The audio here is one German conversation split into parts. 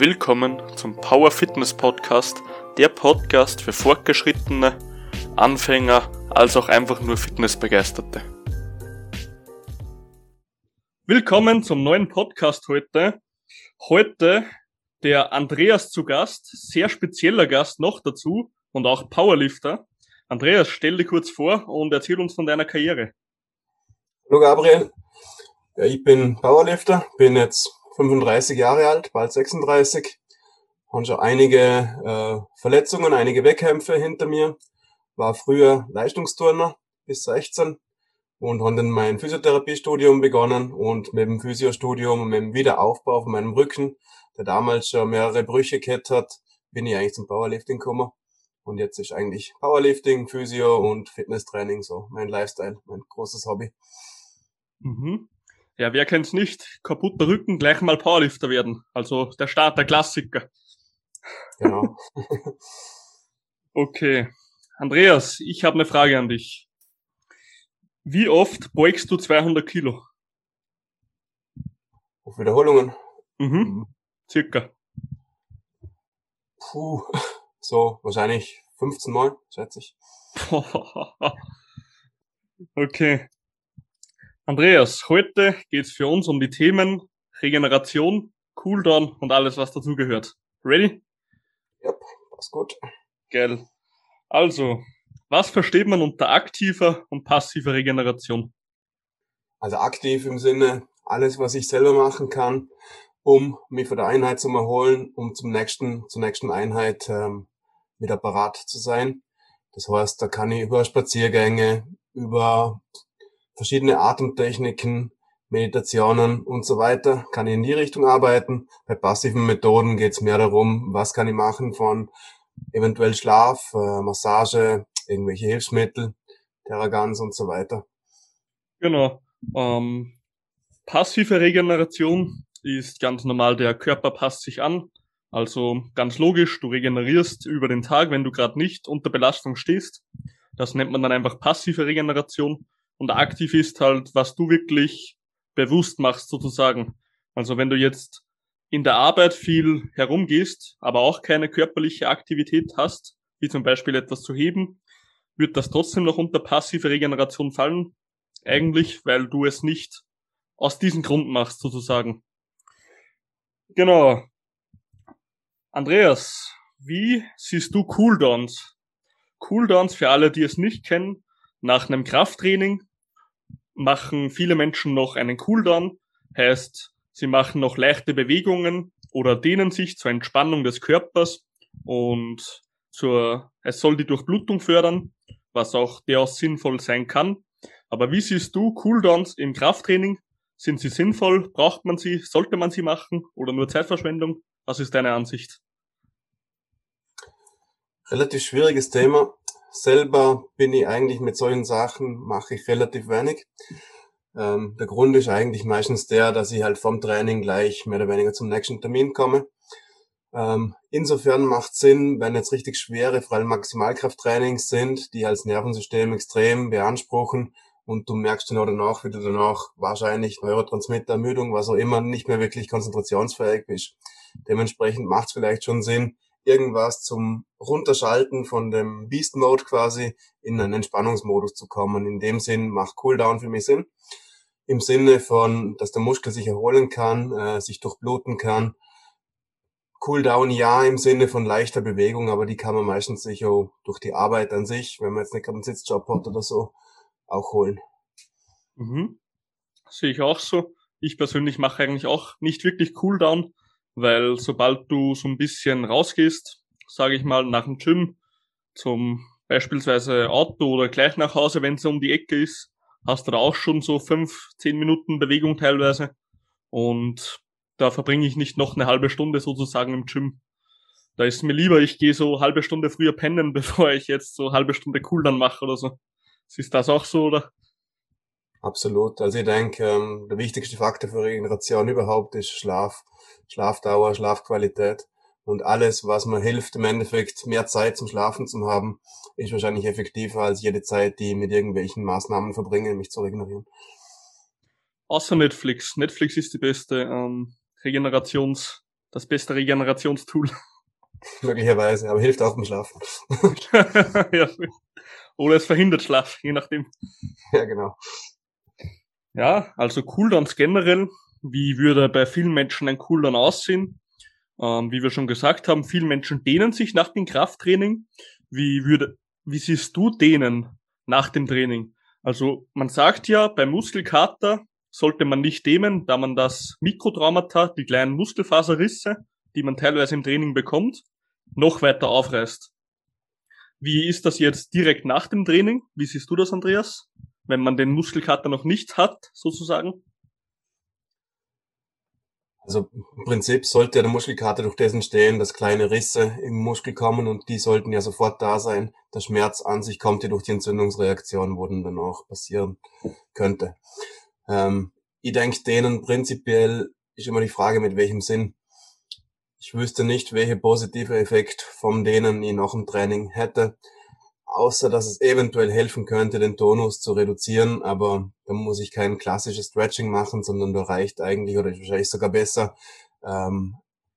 willkommen zum Power Fitness Podcast, der Podcast für Fortgeschrittene, Anfänger als auch einfach nur Fitnessbegeisterte. Willkommen zum neuen Podcast heute. Heute der Andreas zu Gast, sehr spezieller Gast noch dazu und auch Powerlifter. Andreas, stell dich kurz vor und erzähl uns von deiner Karriere. Hallo Gabriel, ja, ich bin Powerlifter, bin jetzt 35 Jahre alt, bald 36, habe schon einige äh, Verletzungen, einige Wettkämpfe hinter mir, war früher Leistungsturner bis 16 und habe dann mein Physiotherapiestudium begonnen und mit dem Physiostudium und mit dem Wiederaufbau von meinem Rücken, der damals schon mehrere Brüche gehabt hat, bin ich eigentlich zum Powerlifting gekommen. Und jetzt ist eigentlich Powerlifting, Physio und Fitnesstraining so mein Lifestyle, mein großes Hobby. Mhm. Ja, wer kennt's nicht? Kaputter Rücken, gleich mal Powerlifter werden. Also der Start, der Klassiker. Genau. okay. Andreas, ich habe eine Frage an dich. Wie oft beugst du 200 Kilo? Auf Wiederholungen? Mhm. Circa. Puh, so wahrscheinlich 15 Mal, schätze ich. okay. Andreas, heute geht's für uns um die Themen Regeneration, Cooldown und alles, was dazugehört. Ready? Ja, passt gut. Geil. Also, was versteht man unter aktiver und passiver Regeneration? Also aktiv im Sinne, alles, was ich selber machen kann, um mich von der Einheit zu erholen, um zum nächsten, zur nächsten Einheit ähm, wieder parat zu sein. Das heißt, da kann ich über Spaziergänge, über verschiedene Atemtechniken, Meditationen und so weiter, kann ich in die Richtung arbeiten. Bei passiven Methoden geht es mehr darum, was kann ich machen von eventuell Schlaf, äh, Massage, irgendwelche Hilfsmittel, Terragans und so weiter. Genau. Ähm, passive Regeneration ist ganz normal, der Körper passt sich an. Also ganz logisch, du regenerierst über den Tag, wenn du gerade nicht unter Belastung stehst. Das nennt man dann einfach passive Regeneration. Und aktiv ist halt, was du wirklich bewusst machst sozusagen. Also wenn du jetzt in der Arbeit viel herumgehst, aber auch keine körperliche Aktivität hast, wie zum Beispiel etwas zu heben, wird das trotzdem noch unter passive Regeneration fallen. Eigentlich, weil du es nicht aus diesem Grund machst sozusagen. Genau. Andreas, wie siehst du Cooldowns? Cooldowns für alle, die es nicht kennen, nach einem Krafttraining machen viele Menschen noch einen Cooldown, heißt, sie machen noch leichte Bewegungen oder dehnen sich zur Entspannung des Körpers und zur, es soll die Durchblutung fördern, was auch durchaus sinnvoll sein kann. Aber wie siehst du Cooldowns im Krafttraining? Sind sie sinnvoll? Braucht man sie? Sollte man sie machen? Oder nur Zeitverschwendung? Was ist deine Ansicht? Relativ schwieriges Thema selber bin ich eigentlich mit solchen Sachen, mache ich relativ wenig. Ähm, der Grund ist eigentlich meistens der, dass ich halt vom Training gleich mehr oder weniger zum nächsten Termin komme. Ähm, insofern macht Sinn, wenn jetzt richtig schwere, vor allem Maximalkrafttrainings sind, die das Nervensystem extrem beanspruchen und du merkst dann auch danach, wie du danach wahrscheinlich Neurotransmitterermüdung, was auch immer, nicht mehr wirklich konzentrationsfähig bist. Dementsprechend macht es vielleicht schon Sinn, irgendwas zum Runterschalten von dem Beast Mode quasi in einen Entspannungsmodus zu kommen. In dem Sinn macht Cooldown für mich Sinn. Im Sinne von, dass der Muskel sich erholen kann, äh, sich durchbluten kann. Cooldown ja im Sinne von leichter Bewegung, aber die kann man meistens sich auch durch die Arbeit an sich, wenn man jetzt nicht einen Sitzjob hat oder so, auch holen. Mhm. Sehe ich auch so. Ich persönlich mache eigentlich auch nicht wirklich Cooldown, weil sobald du so ein bisschen rausgehst, sage ich mal, nach dem Gym zum beispielsweise Auto oder gleich nach Hause, wenn es um die Ecke ist, hast du da auch schon so fünf, zehn Minuten Bewegung teilweise. Und da verbringe ich nicht noch eine halbe Stunde sozusagen im Gym. Da ist mir lieber, ich gehe so halbe Stunde früher pennen, bevor ich jetzt so halbe Stunde cool dann mache oder so. Ist das auch so, oder? Absolut. Also ich denke, ähm, der wichtigste Faktor für Regeneration überhaupt ist Schlaf, Schlafdauer, Schlafqualität. Und alles, was mir hilft, im Endeffekt mehr Zeit zum Schlafen zu haben, ist wahrscheinlich effektiver als jede Zeit, die ich mit irgendwelchen Maßnahmen verbringe, mich zu regenerieren. Außer Netflix. Netflix ist die beste ähm, Regenerations- das beste Regenerationstool. Möglicherweise, aber hilft auch beim Schlafen. ja. Oder es verhindert Schlaf, je nachdem. Ja, genau. Ja, also Cooldowns generell. Wie würde bei vielen Menschen ein Cooldown aussehen? Ähm, wie wir schon gesagt haben, viele Menschen dehnen sich nach dem Krafttraining. Wie würde, wie siehst du dehnen nach dem Training? Also man sagt ja, beim Muskelkater sollte man nicht dehnen, da man das Mikrotraumata, die kleinen Muskelfaserrisse, die man teilweise im Training bekommt, noch weiter aufreißt. Wie ist das jetzt direkt nach dem Training? Wie siehst du das, Andreas? Wenn man den Muskelkater noch nicht hat, sozusagen? Also im Prinzip sollte der Muskelkater durch dessen stehen, dass kleine Risse im Muskel kommen und die sollten ja sofort da sein. Der Schmerz an sich kommt ja durch die Entzündungsreaktion, wo dann auch passieren könnte. Ähm, ich denke, denen prinzipiell ist immer die Frage, mit welchem Sinn. Ich wüsste nicht, welche positive Effekt von denen ich nach dem Training hätte, außer dass es eventuell helfen könnte, den Tonus zu reduzieren, aber da muss ich kein klassisches Stretching machen, sondern da reicht eigentlich, oder wahrscheinlich sogar besser, ähm,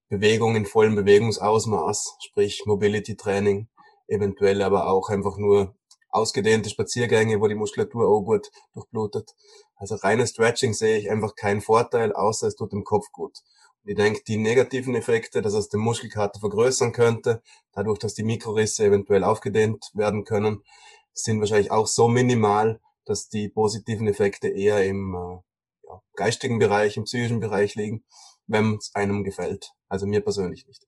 Bewegung in vollem Bewegungsausmaß, sprich Mobility Training, eventuell aber auch einfach nur ausgedehnte Spaziergänge, wo die Muskulatur auch gut durchblutet. Also reines Stretching sehe ich einfach keinen Vorteil, außer es tut dem Kopf gut. Ich denke, die negativen Effekte, dass es den Muskelkater vergrößern könnte, dadurch, dass die Mikrorisse eventuell aufgedehnt werden können, sind wahrscheinlich auch so minimal, dass die positiven Effekte eher im äh, ja, geistigen Bereich, im psychischen Bereich liegen, wenn es einem gefällt. Also mir persönlich nicht.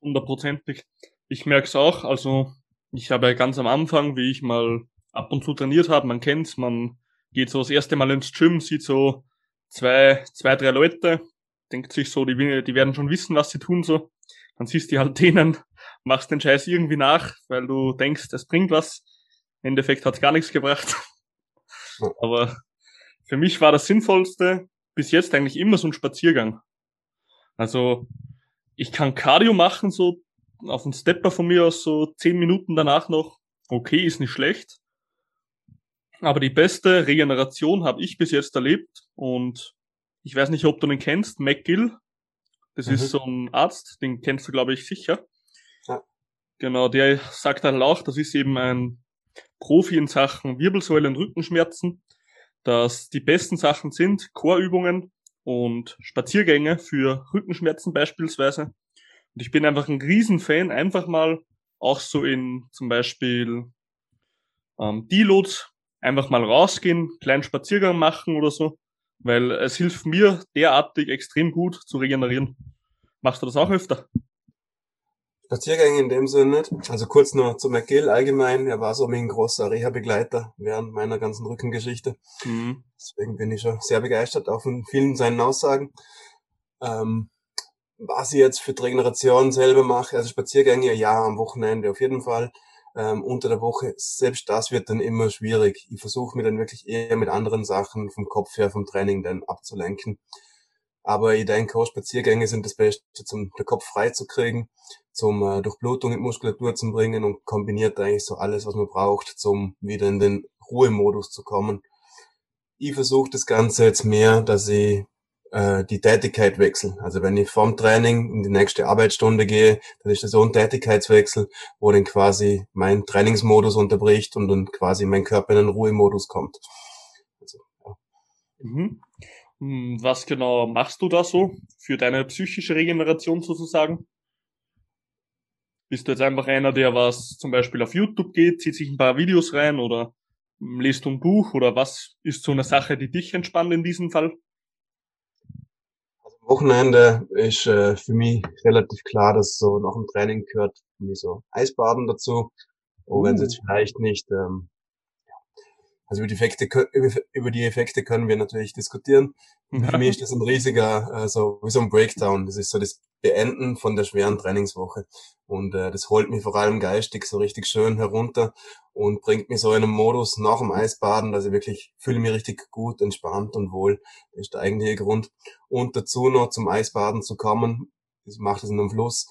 Hundertprozentig. Ich merke es auch. Also ich habe ganz am Anfang, wie ich mal ab und zu trainiert habe, man kennt's, man geht so das erste Mal ins Gym, sieht so zwei, zwei, drei Leute, denkt sich so, die, die werden schon wissen, was sie tun so. Dann siehst du halt denen, machst den Scheiß irgendwie nach, weil du denkst, es bringt was. Im Endeffekt hat gar nichts gebracht. Aber für mich war das Sinnvollste bis jetzt eigentlich immer so ein Spaziergang. Also ich kann Cardio machen, so auf einen Stepper von mir aus so zehn Minuten danach noch. Okay, ist nicht schlecht. Aber die beste Regeneration habe ich bis jetzt erlebt und ich weiß nicht, ob du den kennst, McGill. Das mhm. ist so ein Arzt, den kennst du, glaube ich, sicher. Ja. Genau, der sagt halt auch, das ist eben ein Profi in Sachen Wirbelsäule und Rückenschmerzen, dass die besten Sachen sind Chorübungen und Spaziergänge für Rückenschmerzen beispielsweise. Und ich bin einfach ein Riesenfan, einfach mal auch so in zum Beispiel ähm, Deloads einfach mal rausgehen, kleinen Spaziergang machen oder so weil es hilft mir derartig extrem gut zu regenerieren. Machst du das auch öfter? Spaziergänge in dem Sinne nicht. Also kurz nur zu McGill allgemein. Er war so ein großer Reha-Begleiter während meiner ganzen Rückengeschichte. Mhm. Deswegen bin ich schon sehr begeistert auch von vielen seinen Aussagen. Ähm, was ich jetzt für die Regeneration selber mache, also Spaziergänge, ja, am Wochenende auf jeden Fall ähm, unter der Woche, selbst das wird dann immer schwierig. Ich versuche mir dann wirklich eher mit anderen Sachen vom Kopf her, vom Training dann abzulenken. Aber ich denke auch Spaziergänge sind das Beste, um den Kopf frei zu kriegen, zum äh, Durchblutung in Muskulatur zu bringen und kombiniert eigentlich so alles, was man braucht, zum wieder in den Ruhemodus zu kommen. Ich versuche das Ganze jetzt mehr, dass ich äh, die Tätigkeit wechseln. Also wenn ich vom Training in die nächste Arbeitsstunde gehe, dann ist das so ein Tätigkeitswechsel, wo dann quasi mein Trainingsmodus unterbricht und dann quasi mein Körper in einen Ruhemodus kommt. Also, ja. mhm. Hm, was genau machst du da so für deine psychische Regeneration sozusagen? Bist du jetzt einfach einer, der was zum Beispiel auf YouTube geht, zieht sich ein paar Videos rein oder liest du ein Buch oder was ist so eine Sache, die dich entspannt in diesem Fall? Wochenende ist äh, für mich relativ klar, dass so nach dem Training gehört für mich so Eisbaden dazu. Und wenn es jetzt uh. vielleicht nicht, ähm, also über die Effekte, über die Effekte können wir natürlich diskutieren. Für mich ist das ein riesiger, äh, so wie so ein Breakdown. Das ist so das Beenden von der schweren Trainingswoche. Und äh, das holt mich vor allem geistig so richtig schön herunter und bringt mich so in einen Modus nach dem Eisbaden, dass ich wirklich fühle mich richtig gut, entspannt und wohl. Das ist der eigentliche Grund. Und dazu noch zum Eisbaden zu kommen, ich mache das in einem Fluss,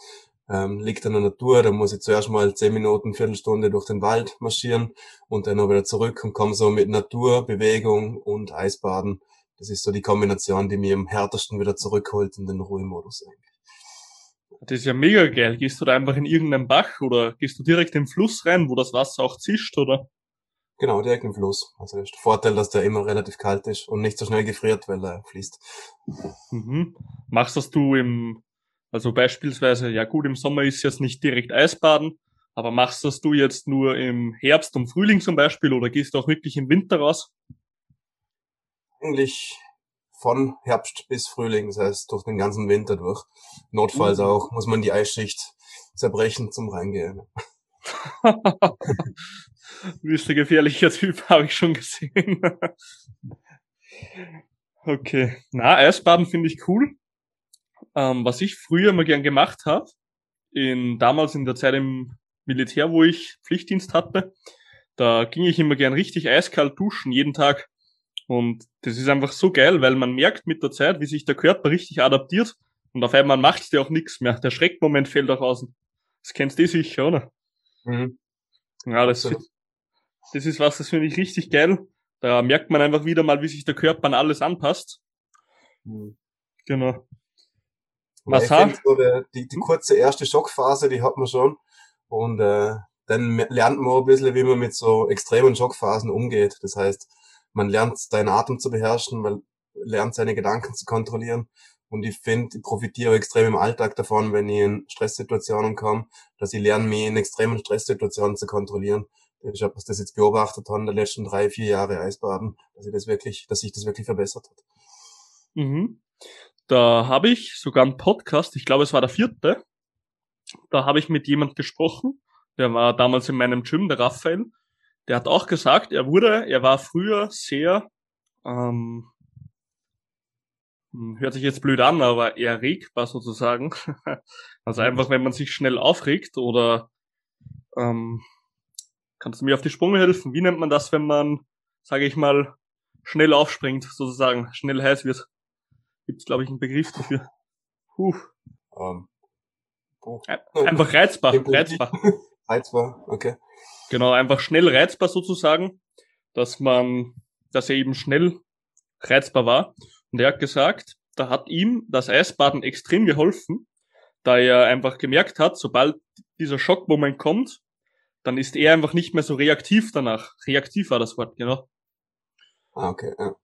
ähm, liegt in der Natur, da muss ich zuerst mal zehn Minuten, Viertelstunde durch den Wald marschieren und dann noch wieder zurück und komme so mit Natur, Bewegung und Eisbaden das ist so die Kombination, die mir am härtesten wieder zurückholt in den Ruhemodus eigentlich. Das ist ja mega geil. Gehst du da einfach in irgendeinen Bach oder gehst du direkt im Fluss rein, wo das Wasser auch zischt, oder? Genau, direkt im Fluss. Also das ist der Vorteil, dass der immer relativ kalt ist und nicht so schnell gefriert, weil er fließt. Mhm. Machst das du im, also beispielsweise, ja gut, im Sommer ist jetzt nicht direkt Eisbaden, aber machst das du jetzt nur im Herbst und Frühling zum Beispiel oder gehst du auch wirklich im Winter raus? Eigentlich von Herbst bis Frühling, das heißt durch den ganzen Winter durch. Notfalls mhm. auch muss man die Eisschicht zerbrechen zum Reingehen. Du gefährlicher Typ, habe ich schon gesehen. okay. Na, Eisbaden finde ich cool. Ähm, was ich früher mal gern gemacht habe, in, damals in der Zeit im Militär, wo ich Pflichtdienst hatte, da ging ich immer gern richtig eiskalt duschen, jeden Tag. Und das ist einfach so geil, weil man merkt mit der Zeit, wie sich der Körper richtig adaptiert und auf einmal macht's dir auch nichts mehr. Der Schreckmoment fällt auch aus. Das kennst du sicher, oder? Mhm. Ja, das, das ist was, das finde ich richtig geil. Da merkt man einfach wieder mal, wie sich der Körper an alles anpasst. Mhm. Genau. Massage. So die, die kurze erste Schockphase, die hat man schon. Und äh, dann lernt man ein bisschen, wie man mit so extremen Schockphasen umgeht. Das heißt, man lernt seinen Atem zu beherrschen, man lernt seine Gedanken zu kontrollieren. Und ich finde, ich profitiere extrem im Alltag davon, wenn ich in Stresssituationen komme, dass ich lerne, mich in extremen Stresssituationen zu kontrollieren. Ich habe das jetzt beobachtet in den letzten drei, vier Jahre Eisbaden, dass ich das wirklich, dass sich das wirklich verbessert hat. Mhm. Da habe ich sogar einen Podcast, ich glaube es war der vierte, da habe ich mit jemand gesprochen, der war damals in meinem Gym, der Raphael, der hat auch gesagt, er wurde, er war früher sehr, ähm, hm, hört sich jetzt blöd an, aber erregbar sozusagen. also einfach, wenn man sich schnell aufregt oder ähm, kannst du mir auf die Sprünge helfen? Wie nennt man das, wenn man, sage ich mal, schnell aufspringt, sozusagen, schnell heiß wird? Gibt es, glaube ich, einen Begriff dafür. Puh. Um, oh. Einfach reizbar, reizbar. reizbar, okay. Genau, einfach schnell reizbar sozusagen, dass man, dass er eben schnell reizbar war. Und er hat gesagt, da hat ihm das Eisbaden extrem geholfen, da er einfach gemerkt hat, sobald dieser Schockmoment kommt, dann ist er einfach nicht mehr so reaktiv danach. Reaktiv war das Wort, genau. Ah, okay, ja.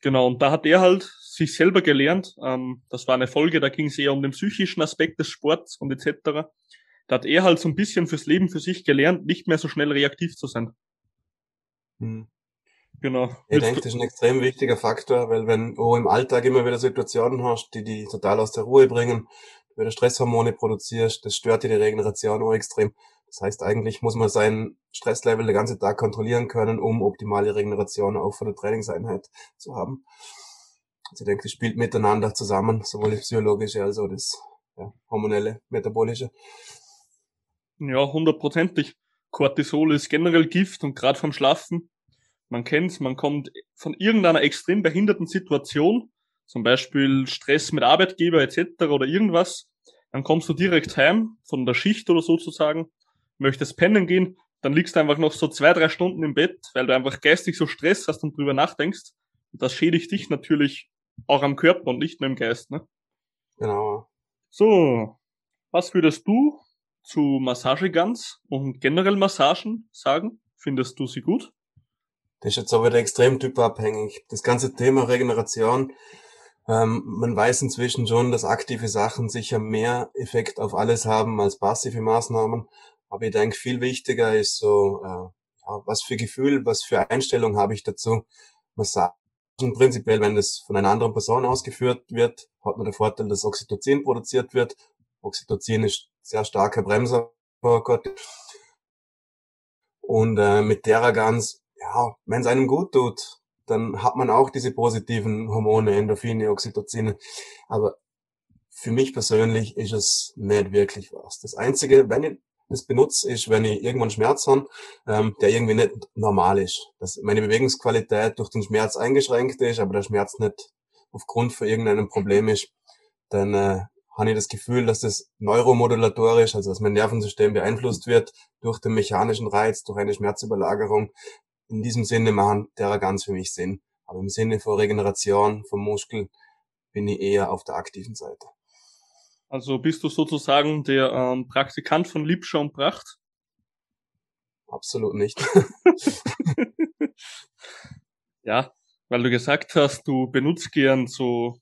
Genau, und da hat er halt sich selber gelernt, ähm, das war eine Folge, da ging es eher um den psychischen Aspekt des Sports und etc. Da hat er halt so ein bisschen fürs Leben für sich gelernt, nicht mehr so schnell reaktiv zu sein. Hm. Genau. Ich denke, das ist ein extrem wichtiger Faktor, weil wenn du im Alltag immer wieder Situationen hast, die die total aus der Ruhe bringen, du wieder Stresshormone produzierst, das stört dir die Regeneration auch extrem. Das heißt, eigentlich muss man sein Stresslevel den ganzen Tag kontrollieren können, um optimale Regeneration auch von der Trainingseinheit zu haben. Also ich denke, das spielt miteinander zusammen, sowohl das psychologische als auch das ja, hormonelle, metabolische. Ja, hundertprozentig. Cortisol ist generell Gift und gerade vom Schlafen man kennt's, man kommt von irgendeiner extrem behinderten Situation, zum Beispiel Stress mit Arbeitgeber etc. oder irgendwas, dann kommst du direkt heim von der Schicht oder sozusagen, möchtest pennen gehen, dann liegst du einfach noch so zwei, drei Stunden im Bett, weil du einfach geistig so Stress hast und drüber nachdenkst. Und das schädigt dich natürlich auch am Körper und nicht nur im Geist, ne? Genau. So, was würdest du zu Massageguns und generell Massagen sagen? Findest du sie gut? Das ist jetzt aber wieder extrem typabhängig. Das ganze Thema Regeneration, ähm, man weiß inzwischen schon, dass aktive Sachen sicher mehr Effekt auf alles haben als passive Maßnahmen. Aber ich denke, viel wichtiger ist so, äh, was für Gefühl, was für Einstellung habe ich dazu. Massagen prinzipiell, wenn das von einer anderen Person ausgeführt wird, hat man den Vorteil, dass Oxytocin produziert wird. Oxytocin ist sehr starker Bremser. Und äh, mit Theraguns ja, wenn es einem gut tut, dann hat man auch diese positiven Hormone, Endorphine, Oxytocine. Aber für mich persönlich ist es nicht wirklich was. Das Einzige, wenn ich das benutze, ist, wenn ich irgendwann Schmerz habe, ähm, der irgendwie nicht normal ist. Dass meine Bewegungsqualität durch den Schmerz eingeschränkt ist, aber der Schmerz nicht aufgrund von irgendeinem Problem ist, dann äh, habe ich das Gefühl, dass das neuromodulatorisch, also dass mein Nervensystem beeinflusst wird durch den mechanischen Reiz, durch eine Schmerzüberlagerung, in diesem Sinne machen Terra ganz für mich Sinn. Aber im Sinne von Regeneration vom Muskel bin ich eher auf der aktiven Seite. Also bist du sozusagen der ähm, Praktikant von Liebscher und Pracht? Absolut nicht. ja, weil du gesagt hast, du benutzt gern so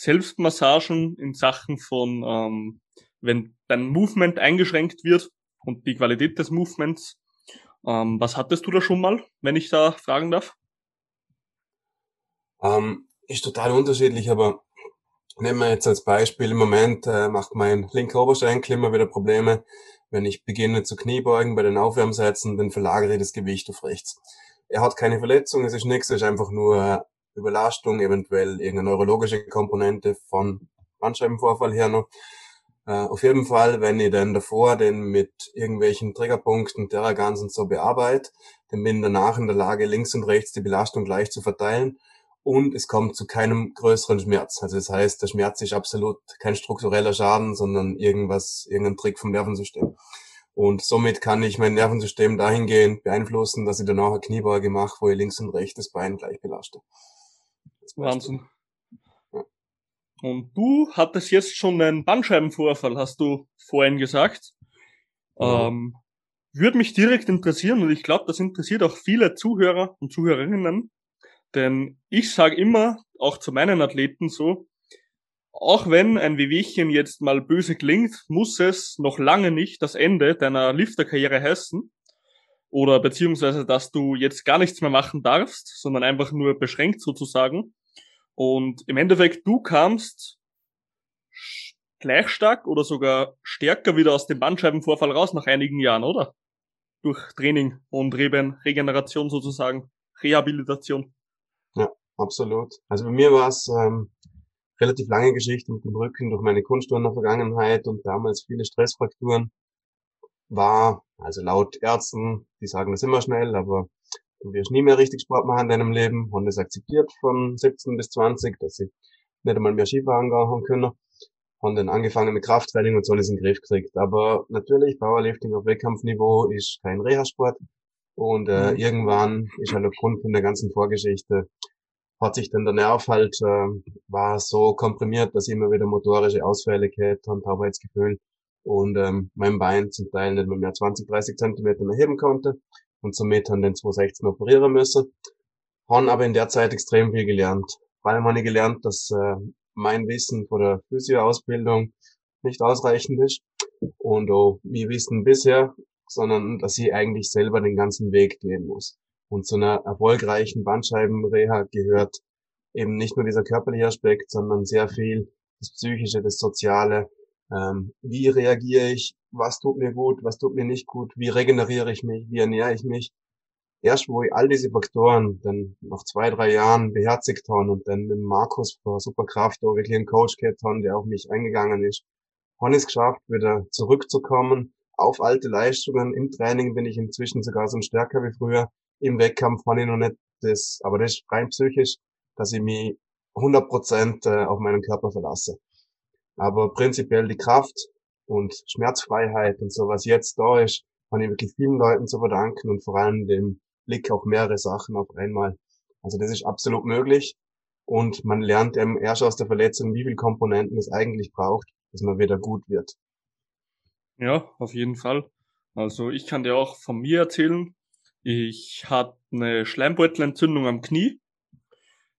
Selbstmassagen in Sachen von, ähm, wenn dein Movement eingeschränkt wird und die Qualität des Movements. Ähm, was hattest du da schon mal, wenn ich da fragen darf? Ähm, ist total unterschiedlich, aber nehmen wir jetzt als Beispiel, im Moment äh, macht mein linker Oberschenkel wieder Probleme. Wenn ich beginne zu Kniebeugen bei den Aufwärmsätzen, dann verlagere ich das Gewicht auf rechts. Er hat keine Verletzung, es ist nichts, es ist einfach nur Überlastung, eventuell irgendeine neurologische Komponente von Bandscheibenvorfall her noch. Äh, auf jeden Fall, wenn ich dann davor den mit irgendwelchen Triggerpunkten Terragans und so bearbeite, dann bin ich danach in der Lage, links und rechts die Belastung gleich zu verteilen und es kommt zu keinem größeren Schmerz. Also das heißt, der Schmerz ist absolut kein struktureller Schaden, sondern irgendwas, irgendein Trick vom Nervensystem. Und somit kann ich mein Nervensystem dahingehend beeinflussen, dass ich danach eine Kniebeuge mache, wo ich links und rechts das Bein gleich belaste. Wahnsinn. Und du hattest jetzt schon einen Bandscheibenvorfall, hast du vorhin gesagt. Ja. Ähm, würde mich direkt interessieren und ich glaube, das interessiert auch viele Zuhörer und Zuhörerinnen. Denn ich sage immer, auch zu meinen Athleten so, auch wenn ein Wehwehchen jetzt mal böse klingt, muss es noch lange nicht das Ende deiner Lifterkarriere heißen. Oder beziehungsweise, dass du jetzt gar nichts mehr machen darfst, sondern einfach nur beschränkt sozusagen. Und im Endeffekt, du kamst gleich stark oder sogar stärker wieder aus dem Bandscheibenvorfall raus nach einigen Jahren, oder? Durch Training und Reben, Regeneration sozusagen, Rehabilitation. Ja, absolut. Also bei mir war es ähm, relativ lange Geschichte mit dem Rücken durch meine Kunstturner der Vergangenheit und damals viele Stressfrakturen. War, also laut Ärzten, die sagen das immer schnell, aber du wirst nie mehr richtig Sport machen in deinem Leben. Und es akzeptiert von 17 bis 20, dass sie nicht einmal mehr Skifahren gehen können. Haben dann angefangen mit Krafttraining und so alles in den Griff gekriegt. Aber natürlich, Powerlifting auf Wettkampfniveau ist kein Reha-Sport. Und äh, mhm. irgendwann ist halt aufgrund von der ganzen Vorgeschichte hat sich dann der Nerv halt, äh, war so komprimiert, dass ich immer wieder motorische Ausfälle gehabt habe, Taubheitsgefühl und ähm, mein Bein zum Teil nicht mehr 20, 30 Zentimeter mehr heben konnte und somit haben den 2016 operieren müssen. Haben aber in der Zeit extrem viel gelernt. Vor allem habe ich gelernt, dass äh, mein Wissen von der Physio-Ausbildung nicht ausreichend ist und auch wie Wissen bisher, sondern dass ich eigentlich selber den ganzen Weg gehen muss. Und zu einer erfolgreichen Bandscheibenreha gehört eben nicht nur dieser körperliche Aspekt, sondern sehr viel das Psychische, das Soziale. Ähm, wie reagiere ich was tut mir gut, was tut mir nicht gut, wie regeneriere ich mich, wie ernähre ich mich. Erst wo ich all diese Faktoren dann nach zwei, drei Jahren beherzigt habe und dann mit Markus von Superkraft auch wirklich einen Coach gehabt habe, der auf mich eingegangen ist, habe ich es geschafft, wieder zurückzukommen auf alte Leistungen. Im Training bin ich inzwischen sogar so stärker wie früher. Im Wettkampf fand ich noch nicht das, aber das ist rein psychisch, dass ich mich 100 Prozent äh, auf meinen Körper verlasse. Aber prinzipiell die Kraft, und Schmerzfreiheit und so, was jetzt da ist, kann ich wirklich vielen Leuten zu verdanken und vor allem dem Blick auf mehrere Sachen auf einmal. Also das ist absolut möglich und man lernt eben erst aus der Verletzung, wie viele Komponenten es eigentlich braucht, dass man wieder gut wird. Ja, auf jeden Fall. Also ich kann dir auch von mir erzählen, ich hatte eine Schleimbeutelentzündung am Knie.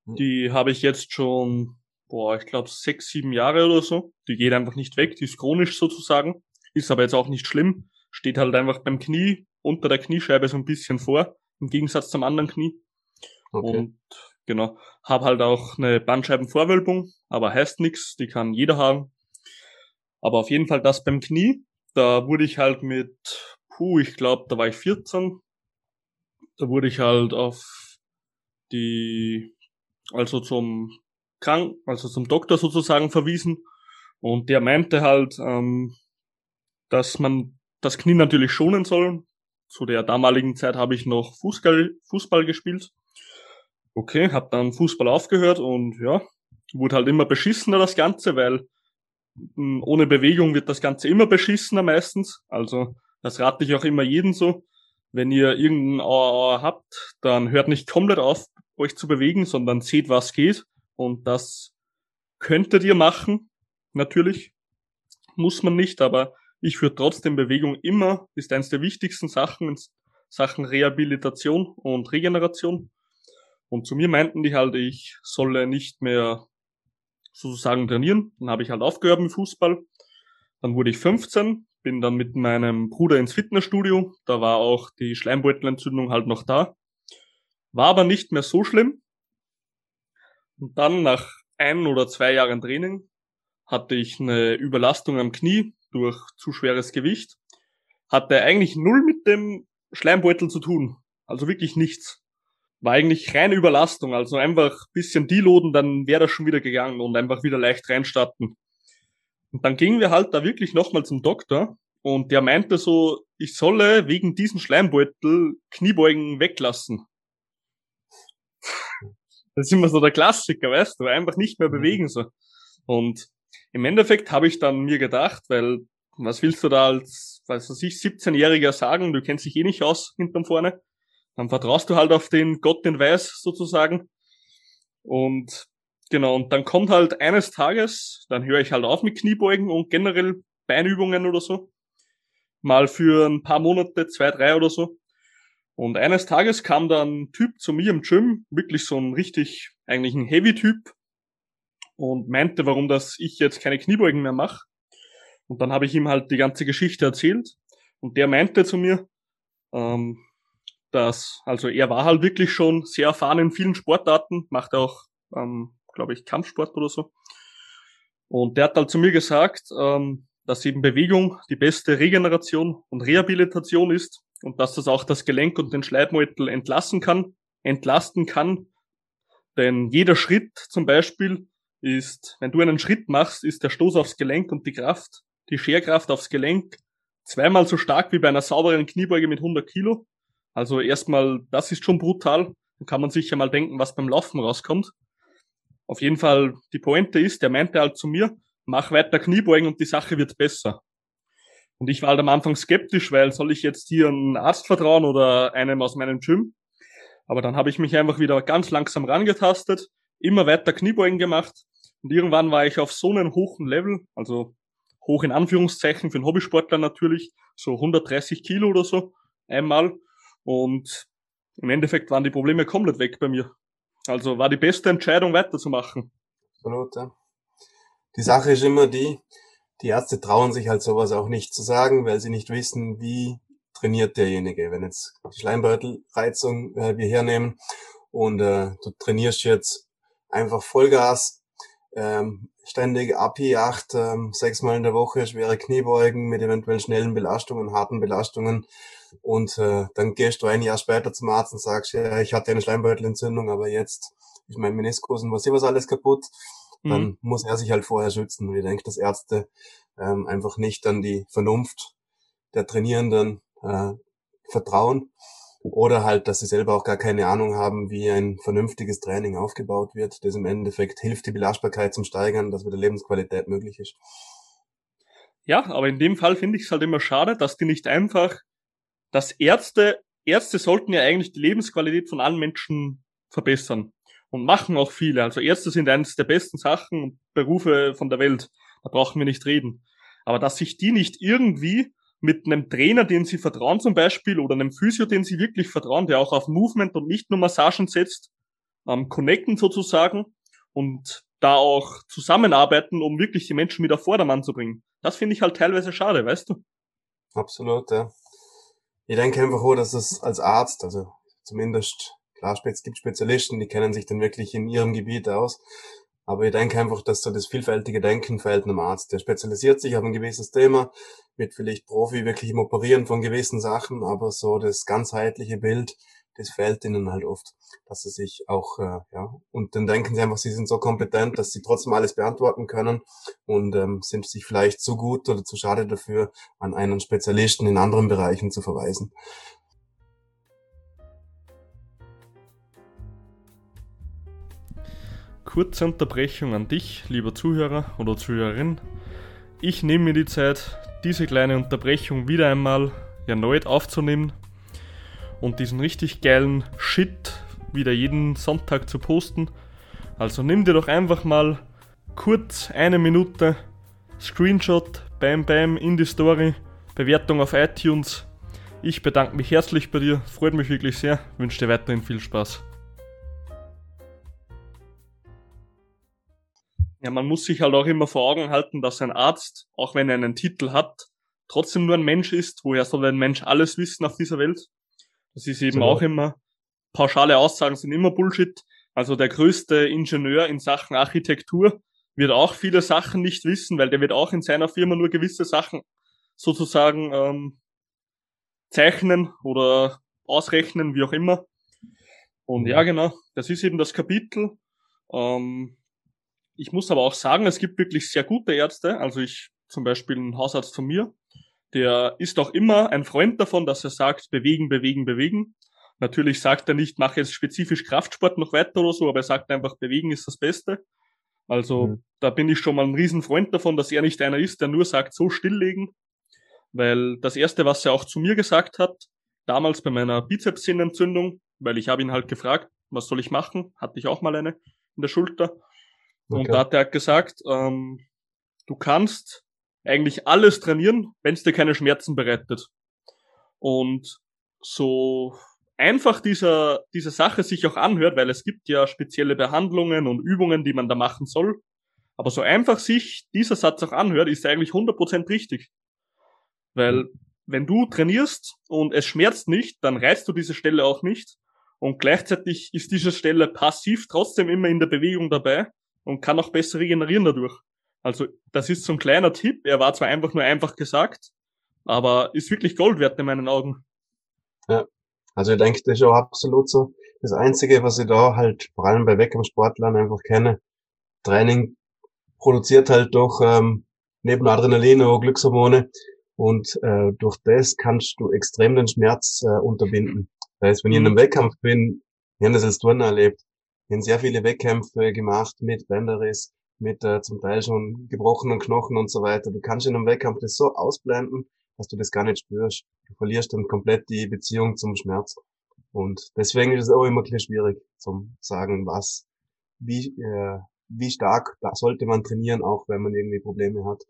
Hm. Die habe ich jetzt schon boah, ich glaube sechs, sieben Jahre oder so. Die geht einfach nicht weg, die ist chronisch sozusagen. Ist aber jetzt auch nicht schlimm. Steht halt einfach beim Knie unter der Kniescheibe so ein bisschen vor, im Gegensatz zum anderen Knie. Okay. Und genau, hab halt auch eine Bandscheibenvorwölbung, aber heißt nix, die kann jeder haben. Aber auf jeden Fall das beim Knie, da wurde ich halt mit, puh, ich glaube, da war ich 14. Da wurde ich halt auf die, also zum krank, also zum Doktor sozusagen verwiesen. Und der meinte halt, ähm, dass man das Knie natürlich schonen soll. Zu der damaligen Zeit habe ich noch Fußball, Fußball gespielt. Okay, hab dann Fußball aufgehört und ja, wurde halt immer beschissener das Ganze, weil hm, ohne Bewegung wird das Ganze immer beschissener meistens. Also das rate ich auch immer jeden so. Wenn ihr irgendein Auer habt, dann hört nicht komplett auf euch zu bewegen, sondern seht, was geht. Und das könntet ihr machen, natürlich. Muss man nicht, aber ich würde trotzdem Bewegung immer, ist eines der wichtigsten Sachen in Sachen Rehabilitation und Regeneration. Und zu mir meinten die halt, ich solle nicht mehr sozusagen trainieren. Dann habe ich halt aufgehört mit Fußball. Dann wurde ich 15, bin dann mit meinem Bruder ins Fitnessstudio. Da war auch die Schleimbeutelentzündung halt noch da. War aber nicht mehr so schlimm. Und dann nach ein oder zwei Jahren Training hatte ich eine Überlastung am Knie durch zu schweres Gewicht. Hatte eigentlich null mit dem Schleimbeutel zu tun. Also wirklich nichts. War eigentlich reine Überlastung. Also einfach bisschen deloaden, dann wäre das schon wieder gegangen und einfach wieder leicht reinstarten. Und dann gingen wir halt da wirklich nochmal zum Doktor und der meinte so, ich solle wegen diesem Schleimbeutel Kniebeugen weglassen. Das ist immer so der Klassiker, weißt du, einfach nicht mehr mhm. bewegen so. Und im Endeffekt habe ich dann mir gedacht, weil was willst du da als, was weiß ich, 17-Jähriger sagen, du kennst dich eh nicht aus hinterm vorne. Dann vertraust du halt auf den Gott, den Weiß sozusagen. Und genau, und dann kommt halt eines Tages, dann höre ich halt auf mit Kniebeugen und generell Beinübungen oder so. Mal für ein paar Monate, zwei, drei oder so. Und eines Tages kam dann ein Typ zu mir im Gym, wirklich so ein richtig, eigentlich ein Heavy-Typ, und meinte, warum das ich jetzt keine Kniebeugen mehr mache. Und dann habe ich ihm halt die ganze Geschichte erzählt. Und der meinte zu mir, ähm, dass, also er war halt wirklich schon sehr erfahren in vielen Sportarten, macht auch, ähm, glaube ich, Kampfsport oder so. Und der hat halt zu mir gesagt, ähm, dass eben Bewegung die beste Regeneration und Rehabilitation ist und dass das auch das Gelenk und den Schleimhäutel entlassen kann, entlasten kann. Denn jeder Schritt zum Beispiel ist, wenn du einen Schritt machst, ist der Stoß aufs Gelenk und die Kraft, die Scherkraft aufs Gelenk zweimal so stark wie bei einer sauberen Kniebeuge mit 100 Kilo. Also erstmal, das ist schon brutal. Dann kann man sich ja mal denken, was beim Laufen rauskommt. Auf jeden Fall, die Pointe ist, der meinte halt zu mir, mach weiter Kniebeugen und die Sache wird besser. Und ich war halt am Anfang skeptisch, weil soll ich jetzt hier einen Arzt vertrauen oder einem aus meinem Gym? Aber dann habe ich mich einfach wieder ganz langsam rangetastet, immer weiter Kniebeugen gemacht und irgendwann war ich auf so einem hohen Level, also hoch in Anführungszeichen für einen Hobbysportler natürlich, so 130 Kilo oder so einmal. Und im Endeffekt waren die Probleme komplett weg bei mir. Also war die beste Entscheidung weiterzumachen. Absolut, ja. Die Sache ist immer die, die Ärzte trauen sich halt sowas auch nicht zu sagen, weil sie nicht wissen, wie trainiert derjenige. Wenn jetzt die Schleimbeutelreizung äh, wir hernehmen und äh, du trainierst jetzt einfach Vollgas, ähm, ständig API 8, ähm, sechsmal in der Woche schwere Kniebeugen mit eventuell schnellen Belastungen, harten Belastungen und äh, dann gehst du ein Jahr später zum Arzt und sagst, ja, ich hatte eine Schleimbeutelentzündung, aber jetzt ist mein Meniskus und was ich was alles kaputt dann mhm. muss er sich halt vorher schützen. Und ich denke, dass Ärzte ähm, einfach nicht an die Vernunft der Trainierenden äh, vertrauen oder halt, dass sie selber auch gar keine Ahnung haben, wie ein vernünftiges Training aufgebaut wird, das im Endeffekt hilft, die Belastbarkeit zum Steigern, dass wieder Lebensqualität möglich ist. Ja, aber in dem Fall finde ich es halt immer schade, dass die nicht einfach, dass Ärzte, Ärzte sollten ja eigentlich die Lebensqualität von allen Menschen verbessern und machen auch viele. Also Ärzte sind eines der besten Sachen und Berufe von der Welt. Da brauchen wir nicht reden. Aber dass sich die nicht irgendwie mit einem Trainer, den sie vertrauen zum Beispiel, oder einem Physio, den sie wirklich vertrauen, der auch auf Movement und nicht nur Massagen setzt, ähm, connecten sozusagen und da auch zusammenarbeiten, um wirklich die Menschen wieder Vordermann zu bringen. Das finde ich halt teilweise schade, weißt du? Absolut, ja. Ich denke einfach auch, dass es als Arzt, also zumindest Klar, es gibt Spezialisten, die kennen sich dann wirklich in ihrem Gebiet aus. Aber ich denke einfach, dass so das vielfältige Denken fehlt einem Arzt. Der spezialisiert sich auf ein gewisses Thema, wird vielleicht Profi wirklich im Operieren von gewissen Sachen, aber so das ganzheitliche Bild, das fehlt ihnen halt oft, dass sie sich auch, äh, ja, und dann denken sie einfach, sie sind so kompetent, dass sie trotzdem alles beantworten können und ähm, sind sich vielleicht zu gut oder zu schade dafür, an einen Spezialisten in anderen Bereichen zu verweisen. Kurze Unterbrechung an dich, lieber Zuhörer oder Zuhörerin. Ich nehme mir die Zeit, diese kleine Unterbrechung wieder einmal erneut aufzunehmen und diesen richtig geilen Shit wieder jeden Sonntag zu posten. Also nimm dir doch einfach mal kurz eine Minute Screenshot, bam bam in die Story, Bewertung auf iTunes. Ich bedanke mich herzlich bei dir, freut mich wirklich sehr, wünsche dir weiterhin viel Spaß. Ja, man muss sich halt auch immer vor Augen halten, dass ein Arzt, auch wenn er einen Titel hat, trotzdem nur ein Mensch ist. Woher soll ein Mensch alles wissen auf dieser Welt? Das ist eben genau. auch immer, pauschale Aussagen sind immer Bullshit. Also der größte Ingenieur in Sachen Architektur wird auch viele Sachen nicht wissen, weil der wird auch in seiner Firma nur gewisse Sachen sozusagen ähm, zeichnen oder ausrechnen, wie auch immer. Und ja, genau, das ist eben das Kapitel. Ähm, ich muss aber auch sagen, es gibt wirklich sehr gute Ärzte. Also ich zum Beispiel ein Hausarzt von mir, der ist auch immer ein Freund davon, dass er sagt, bewegen, bewegen, bewegen. Natürlich sagt er nicht, mach jetzt spezifisch Kraftsport noch weiter oder so, aber er sagt einfach, bewegen ist das Beste. Also mhm. da bin ich schon mal ein Riesenfreund davon, dass er nicht einer ist, der nur sagt, so stilllegen. Weil das Erste, was er auch zu mir gesagt hat, damals bei meiner Bizepssehnenentzündung, weil ich habe ihn halt gefragt, was soll ich machen? Hatte ich auch mal eine in der Schulter. Okay. Und da hat er gesagt, ähm, du kannst eigentlich alles trainieren, wenn es dir keine Schmerzen bereitet. Und so einfach dieser, diese Sache sich auch anhört, weil es gibt ja spezielle Behandlungen und Übungen, die man da machen soll. Aber so einfach sich dieser Satz auch anhört, ist eigentlich 100% richtig. Weil wenn du trainierst und es schmerzt nicht, dann reizt du diese Stelle auch nicht. Und gleichzeitig ist diese Stelle passiv trotzdem immer in der Bewegung dabei und kann auch besser regenerieren dadurch. Also das ist so ein kleiner Tipp. Er war zwar einfach nur einfach gesagt, aber ist wirklich Gold wert in meinen Augen. Ja, also ich denke, das ist auch absolut so. Das Einzige, was ich da halt vor allem bei Wettkampfsportlern einfach kenne, Training produziert halt doch ähm, neben Adrenalin auch Glückshormone und äh, durch das kannst du extrem den Schmerz äh, unterbinden. Das heißt, wenn ich in einem mhm. Wettkampf bin, ich habe das als Turner erlebt, habe sehr viele Wettkämpfe gemacht mit Bänderriss, mit äh, zum Teil schon gebrochenen Knochen und so weiter. Du kannst in einem Wettkampf das so ausblenden, dass du das gar nicht spürst. Du verlierst dann komplett die Beziehung zum Schmerz. Und deswegen ist es auch immer ein schwierig zum sagen, was, wie, äh, wie stark sollte man trainieren, auch wenn man irgendwie Probleme hat.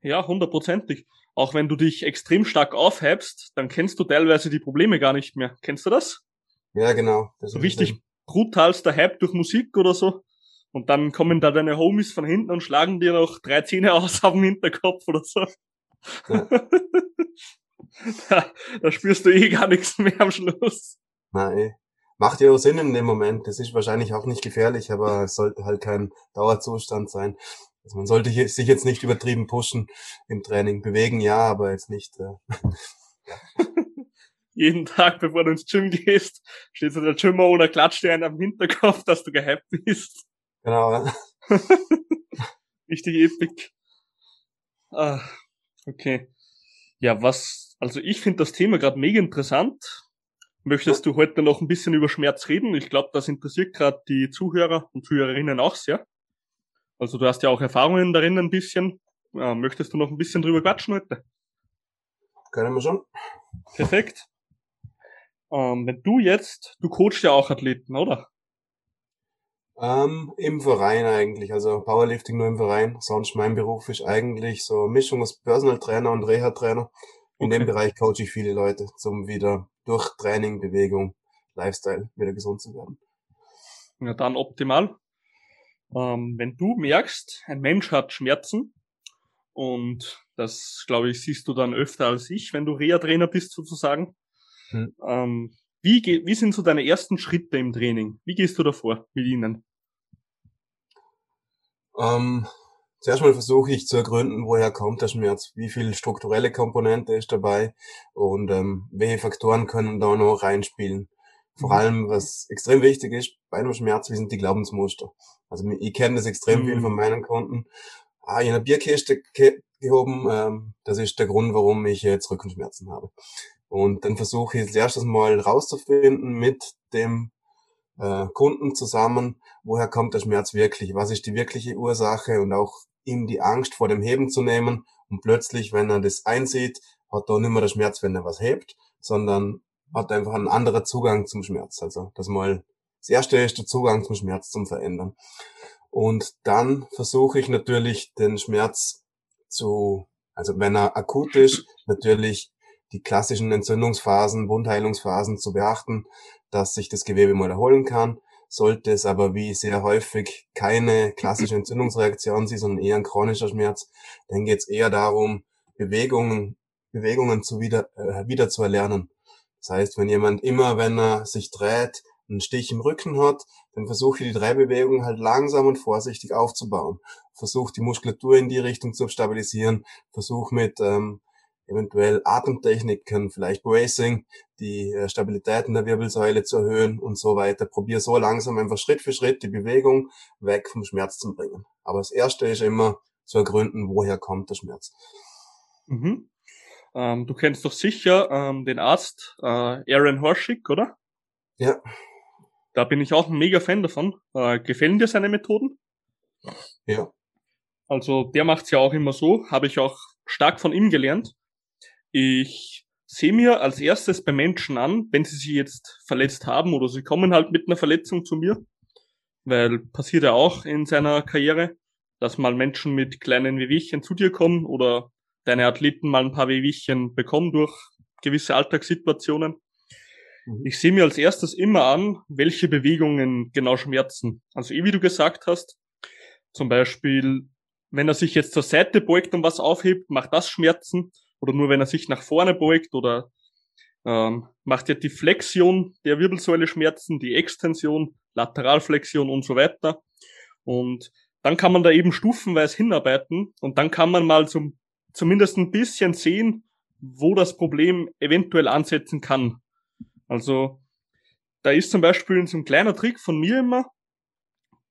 Ja, hundertprozentig. Auch wenn du dich extrem stark aufhebst, dann kennst du teilweise die Probleme gar nicht mehr. Kennst du das? Ja, genau. so richtig brutalster Hype durch Musik oder so. Und dann kommen da deine Homies von hinten und schlagen dir noch drei Zähne aus auf dem Hinterkopf oder so. Ja. da, da, spürst du eh gar nichts mehr am Schluss. Nein. Macht ja auch Sinn in dem Moment. Das ist wahrscheinlich auch nicht gefährlich, aber es sollte halt kein Dauerzustand sein. Also man sollte sich jetzt nicht übertrieben pushen im Training. Bewegen ja, aber jetzt nicht. Äh, Jeden Tag, bevor du ins Gym gehst, steht so der Gymmer oder klatscht dir einen am Hinterkopf, dass du gehypt bist. Genau. Richtig epic. Ah, Okay. Ja, was, also ich finde das Thema gerade mega interessant. Möchtest du heute noch ein bisschen über Schmerz reden? Ich glaube, das interessiert gerade die Zuhörer und Zuhörerinnen auch sehr. Also du hast ja auch Erfahrungen darin ein bisschen. Ja, möchtest du noch ein bisschen drüber quatschen heute? Können wir schon. Perfekt. Ähm, wenn du jetzt, du coachst ja auch Athleten, oder? Ähm, Im Verein eigentlich, also Powerlifting nur im Verein. Sonst mein Beruf ist eigentlich so Mischung aus Personal Trainer und Reha Trainer. In okay. dem Bereich coache ich viele Leute, um wieder durch Training, Bewegung, Lifestyle wieder gesund zu werden. Ja, dann optimal. Ähm, wenn du merkst, ein Mensch hat Schmerzen und das, glaube ich, siehst du dann öfter als ich, wenn du Reha-Trainer bist sozusagen. Hm. Ähm, wie, wie sind so deine ersten Schritte im Training? Wie gehst du davor mit ihnen? Ähm, zuerst mal versuche ich zu ergründen, woher kommt der Schmerz, wie viel strukturelle Komponente ist dabei und ähm, welche Faktoren können da noch reinspielen. Vor mhm. allem, was extrem wichtig ist bei einem Schmerz, wie sind die Glaubensmuster. Also ich kenne das extrem mhm. viel von meinen Kunden. Ah, ich habe eine Bierkiste gehoben, ähm, das ist der Grund, warum ich jetzt Rückenschmerzen habe. Und dann versuche ich als erstes mal rauszufinden mit dem äh, Kunden zusammen, woher kommt der Schmerz wirklich, was ist die wirkliche Ursache und auch ihm die Angst vor dem Heben zu nehmen. Und plötzlich, wenn er das einsieht, hat er nicht mehr der Schmerz, wenn er was hebt, sondern hat einfach einen anderen Zugang zum Schmerz. Also das mal das erste ist der Zugang zum Schmerz zum Verändern. Und dann versuche ich natürlich den Schmerz zu, also wenn er akut ist, natürlich die klassischen Entzündungsphasen, Wundheilungsphasen zu beachten, dass sich das Gewebe mal erholen kann. Sollte es aber wie sehr häufig keine klassische Entzündungsreaktion sein, sondern eher ein chronischer Schmerz, dann geht es eher darum, Bewegungen, Bewegungen zu wieder, äh, wieder zu erlernen. Das heißt, wenn jemand immer, wenn er sich dreht, einen Stich im Rücken hat, dann versuche die Drehbewegung halt langsam und vorsichtig aufzubauen. Versuche die Muskulatur in die Richtung zu stabilisieren, versuche mit ähm, eventuell Atemtechniken, vielleicht Bracing, die äh, Stabilität in der Wirbelsäule zu erhöhen und so weiter. Probiere so langsam einfach Schritt für Schritt die Bewegung weg vom Schmerz zu bringen. Aber das Erste ist immer zu ergründen, woher kommt der Schmerz. Mhm. Ähm, du kennst doch sicher ähm, den Arzt äh, Aaron Horschig, oder? Ja. Da bin ich auch ein mega Fan davon. Äh, gefällen dir seine Methoden? Ja. Also der macht's ja auch immer so, habe ich auch stark von ihm gelernt. Ich sehe mir als erstes bei Menschen an, wenn sie sich jetzt verletzt haben oder sie kommen halt mit einer Verletzung zu mir, weil passiert ja auch in seiner Karriere, dass mal Menschen mit kleinen Wehwehchen zu dir kommen oder deine Athleten mal ein paar Wehwehchen bekommen durch gewisse Alltagssituationen. Mhm. Ich sehe mir als erstes immer an, welche Bewegungen genau schmerzen. Also eh wie du gesagt hast, zum Beispiel, wenn er sich jetzt zur Seite beugt und was aufhebt, macht das Schmerzen. Oder nur wenn er sich nach vorne beugt oder ähm, macht ja die Flexion der Wirbelsäule Schmerzen, die Extension, Lateralflexion und so weiter. Und dann kann man da eben stufenweise hinarbeiten und dann kann man mal zum, zumindest ein bisschen sehen, wo das Problem eventuell ansetzen kann. Also da ist zum Beispiel so ein kleiner Trick von mir immer.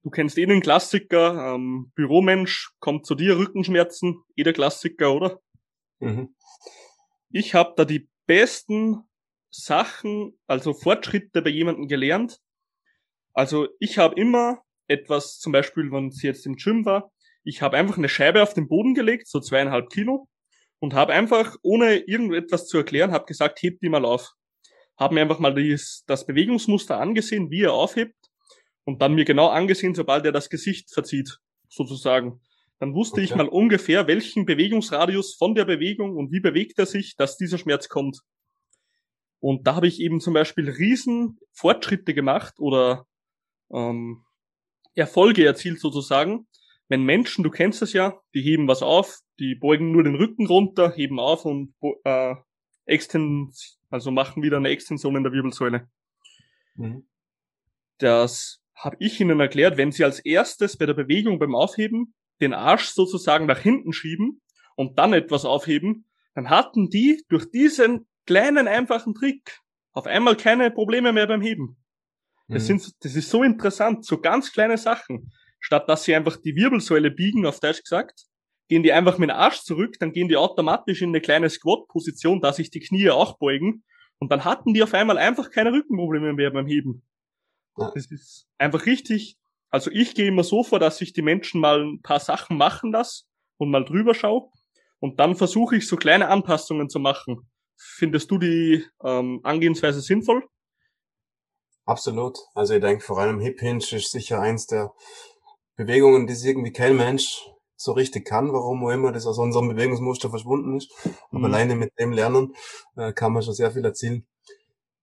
Du kennst eh den Klassiker, ähm, Büromensch, kommt zu dir, Rückenschmerzen, eh der Klassiker, oder? Mhm. Ich habe da die besten Sachen, also Fortschritte bei jemandem gelernt. Also ich habe immer etwas, zum Beispiel, wenn sie jetzt im Gym war, ich habe einfach eine Scheibe auf den Boden gelegt, so zweieinhalb Kilo, und habe einfach, ohne irgendetwas zu erklären, habe gesagt, heb die mal auf habe mir einfach mal dies, das Bewegungsmuster angesehen, wie er aufhebt und dann mir genau angesehen, sobald er das Gesicht verzieht, sozusagen. Dann wusste okay. ich mal ungefähr, welchen Bewegungsradius von der Bewegung und wie bewegt er sich, dass dieser Schmerz kommt. Und da habe ich eben zum Beispiel riesen Fortschritte gemacht oder ähm, Erfolge erzielt sozusagen. Wenn Menschen, du kennst es ja, die heben was auf, die beugen nur den Rücken runter, heben auf und äh, extend, also machen wieder eine Extension in der Wirbelsäule. Mhm. Das habe ich Ihnen erklärt, wenn Sie als erstes bei der Bewegung beim Aufheben den Arsch sozusagen nach hinten schieben und dann etwas aufheben, dann hatten die durch diesen kleinen einfachen Trick auf einmal keine Probleme mehr beim Heben. Das, mhm. sind, das ist so interessant, so ganz kleine Sachen. Statt dass sie einfach die Wirbelsäule biegen, auf Deutsch gesagt, gehen die einfach mit dem Arsch zurück, dann gehen die automatisch in eine kleine Squat-Position, da sich die Knie auch beugen. Und dann hatten die auf einmal einfach keine Rückenprobleme mehr beim Heben. Das ist einfach richtig. Also ich gehe immer so vor, dass ich die Menschen mal ein paar Sachen machen lasse und mal drüber schaue. Und dann versuche ich so kleine Anpassungen zu machen. Findest du die ähm, Angehensweise sinnvoll? Absolut. Also ich denke, vor allem Hip Hinge ist sicher eins der Bewegungen, die irgendwie kein Mensch so richtig kann, warum auch immer das aus unserem Bewegungsmuster verschwunden ist. Aber mhm. alleine mit dem Lernen äh, kann man schon sehr viel erzielen.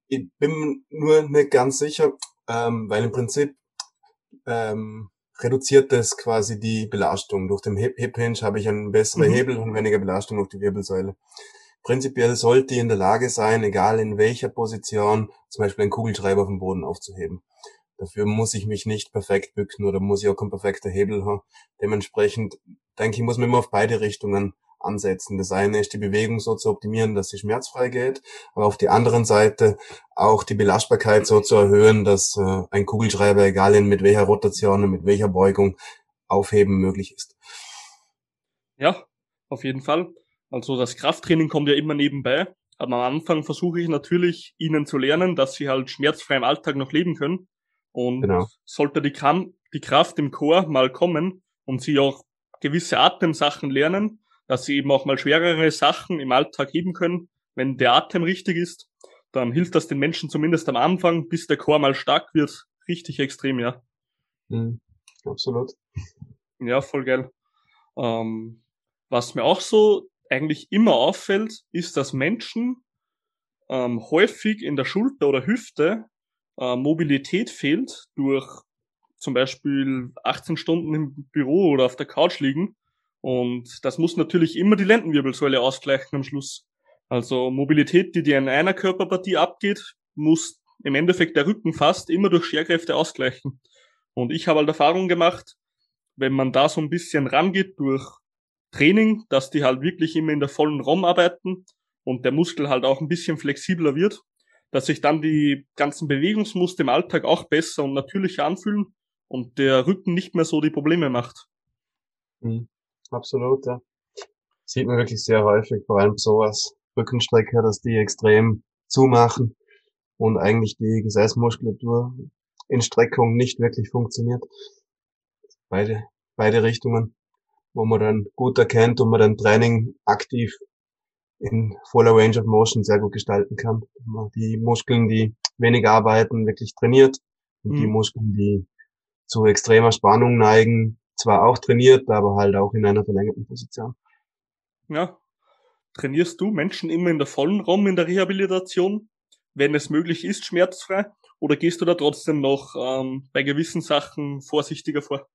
Ich bin nur nicht ganz sicher, ähm, weil im Prinzip ähm, reduziert das quasi die Belastung. Durch den Hip, Hip Hinge habe ich einen besseren mhm. Hebel und weniger Belastung durch die Wirbelsäule. Prinzipiell sollte ich in der Lage sein, egal in welcher Position, zum Beispiel einen Kugelschreiber auf dem Boden aufzuheben. Dafür muss ich mich nicht perfekt bücken oder muss ich auch keinen perfekten Hebel haben. Dementsprechend denke ich, muss man immer auf beide Richtungen ansetzen. Das eine ist die Bewegung so zu optimieren, dass sie schmerzfrei geht, aber auf die anderen Seite auch die Belastbarkeit so zu erhöhen, dass äh, ein Kugelschreiber, egal in mit welcher Rotation und mit welcher Beugung, aufheben möglich ist. Ja, auf jeden Fall. Also das Krafttraining kommt ja immer nebenbei. Aber am Anfang versuche ich natürlich, ihnen zu lernen, dass sie halt schmerzfrei im Alltag noch leben können. Und genau. sollte die, Kram die Kraft im Chor mal kommen und sie auch gewisse Atemsachen lernen, dass sie eben auch mal schwerere Sachen im Alltag heben können, wenn der Atem richtig ist, dann hilft das den Menschen zumindest am Anfang, bis der Chor mal stark wird, richtig extrem, ja. Mhm, absolut. Ja, voll geil. Ähm, was mir auch so eigentlich immer auffällt, ist, dass Menschen ähm, häufig in der Schulter oder Hüfte äh, Mobilität fehlt durch zum Beispiel 18 Stunden im Büro oder auf der Couch liegen. Und das muss natürlich immer die Lendenwirbelsäule ausgleichen am Schluss. Also Mobilität, die dir in einer Körperpartie abgeht, muss im Endeffekt der Rücken fast immer durch Scherkräfte ausgleichen. Und ich habe halt Erfahrung gemacht, wenn man da so ein bisschen rangeht durch Training, dass die halt wirklich immer in der vollen ROM arbeiten und der Muskel halt auch ein bisschen flexibler wird, dass sich dann die ganzen Bewegungsmuster im Alltag auch besser und natürlicher anfühlen und der Rücken nicht mehr so die Probleme macht. Mhm. Absolut, ja. Sieht man wirklich sehr häufig, vor allem sowas, Rückenstrecker, dass die extrem zumachen und eigentlich die Gesäßmuskulatur in Streckung nicht wirklich funktioniert. Beide, beide Richtungen, wo man dann gut erkennt und man dann Training aktiv in voller Range of Motion sehr gut gestalten kann. Die Muskeln, die wenig arbeiten, wirklich trainiert und mhm. die Muskeln, die zu extremer Spannung neigen, zwar auch trainiert, aber halt auch in einer verlängerten Position. Ja. Trainierst du Menschen immer in der vollen Raum in der Rehabilitation, wenn es möglich ist, schmerzfrei? Oder gehst du da trotzdem noch ähm, bei gewissen Sachen vorsichtiger vor?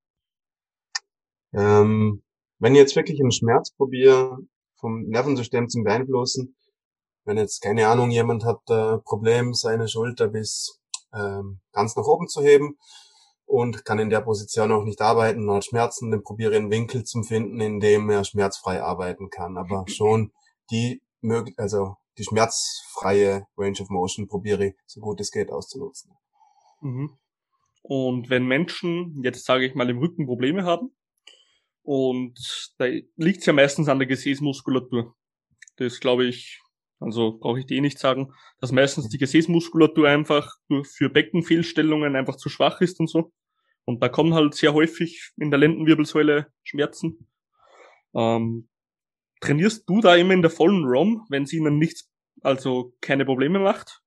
Ähm, wenn ich jetzt wirklich einen Schmerz probiere, vom Nervensystem zu beeinflussen, wenn jetzt, keine Ahnung, jemand hat äh, Problem, seine Schulter bis ähm, ganz nach oben zu heben, und kann in der Position auch nicht arbeiten und hat Schmerzen, dann probiere einen Winkel zu finden, in dem er schmerzfrei arbeiten kann. Aber schon die also die schmerzfreie Range of Motion probiere ich, so gut es geht, auszunutzen. Mhm. Und wenn Menschen jetzt, sage ich mal, im Rücken Probleme haben, und da liegt es ja meistens an der Gesäßmuskulatur. Das glaube ich, also brauche ich dir eh nicht sagen, dass meistens die Gesäßmuskulatur einfach für Beckenfehlstellungen einfach zu schwach ist und so. Und da kommen halt sehr häufig in der Lendenwirbelsäule Schmerzen. Ähm, trainierst du da immer in der vollen ROM, wenn sie ihnen nichts, also keine Probleme macht?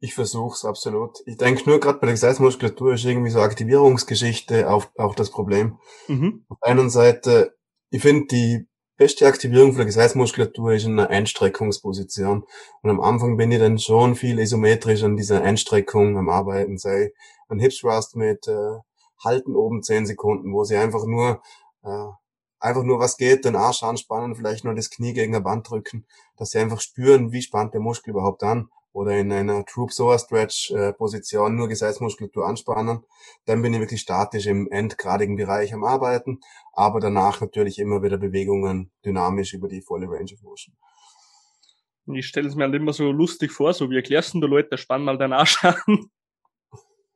Ich versuch's absolut. Ich denke nur gerade bei der Gesäßmuskulatur ist irgendwie so Aktivierungsgeschichte auch, auch das Problem. Mhm. Auf der einen Seite, ich finde die beste Aktivierung von der Gesäßmuskulatur ist in einer Einstreckungsposition. Und am Anfang bin ich dann schon viel isometrisch an dieser Einstreckung am Arbeiten, sei ein Hip Thrust mit äh, Halten oben zehn Sekunden, wo sie einfach nur äh, einfach nur was geht, den Arsch anspannen, vielleicht nur das Knie gegen eine Wand drücken, dass sie einfach spüren, wie spannt der Muskel überhaupt an oder in einer Troop Soa Stretch äh, Position nur Gesäßmuskulatur anspannen. Dann bin ich wirklich statisch im endgradigen Bereich am Arbeiten, aber danach natürlich immer wieder Bewegungen dynamisch über die volle Range of Motion. Ich stelle es mir halt immer so lustig vor, so wie erklärst du Leute, spann mal deinen Arsch an.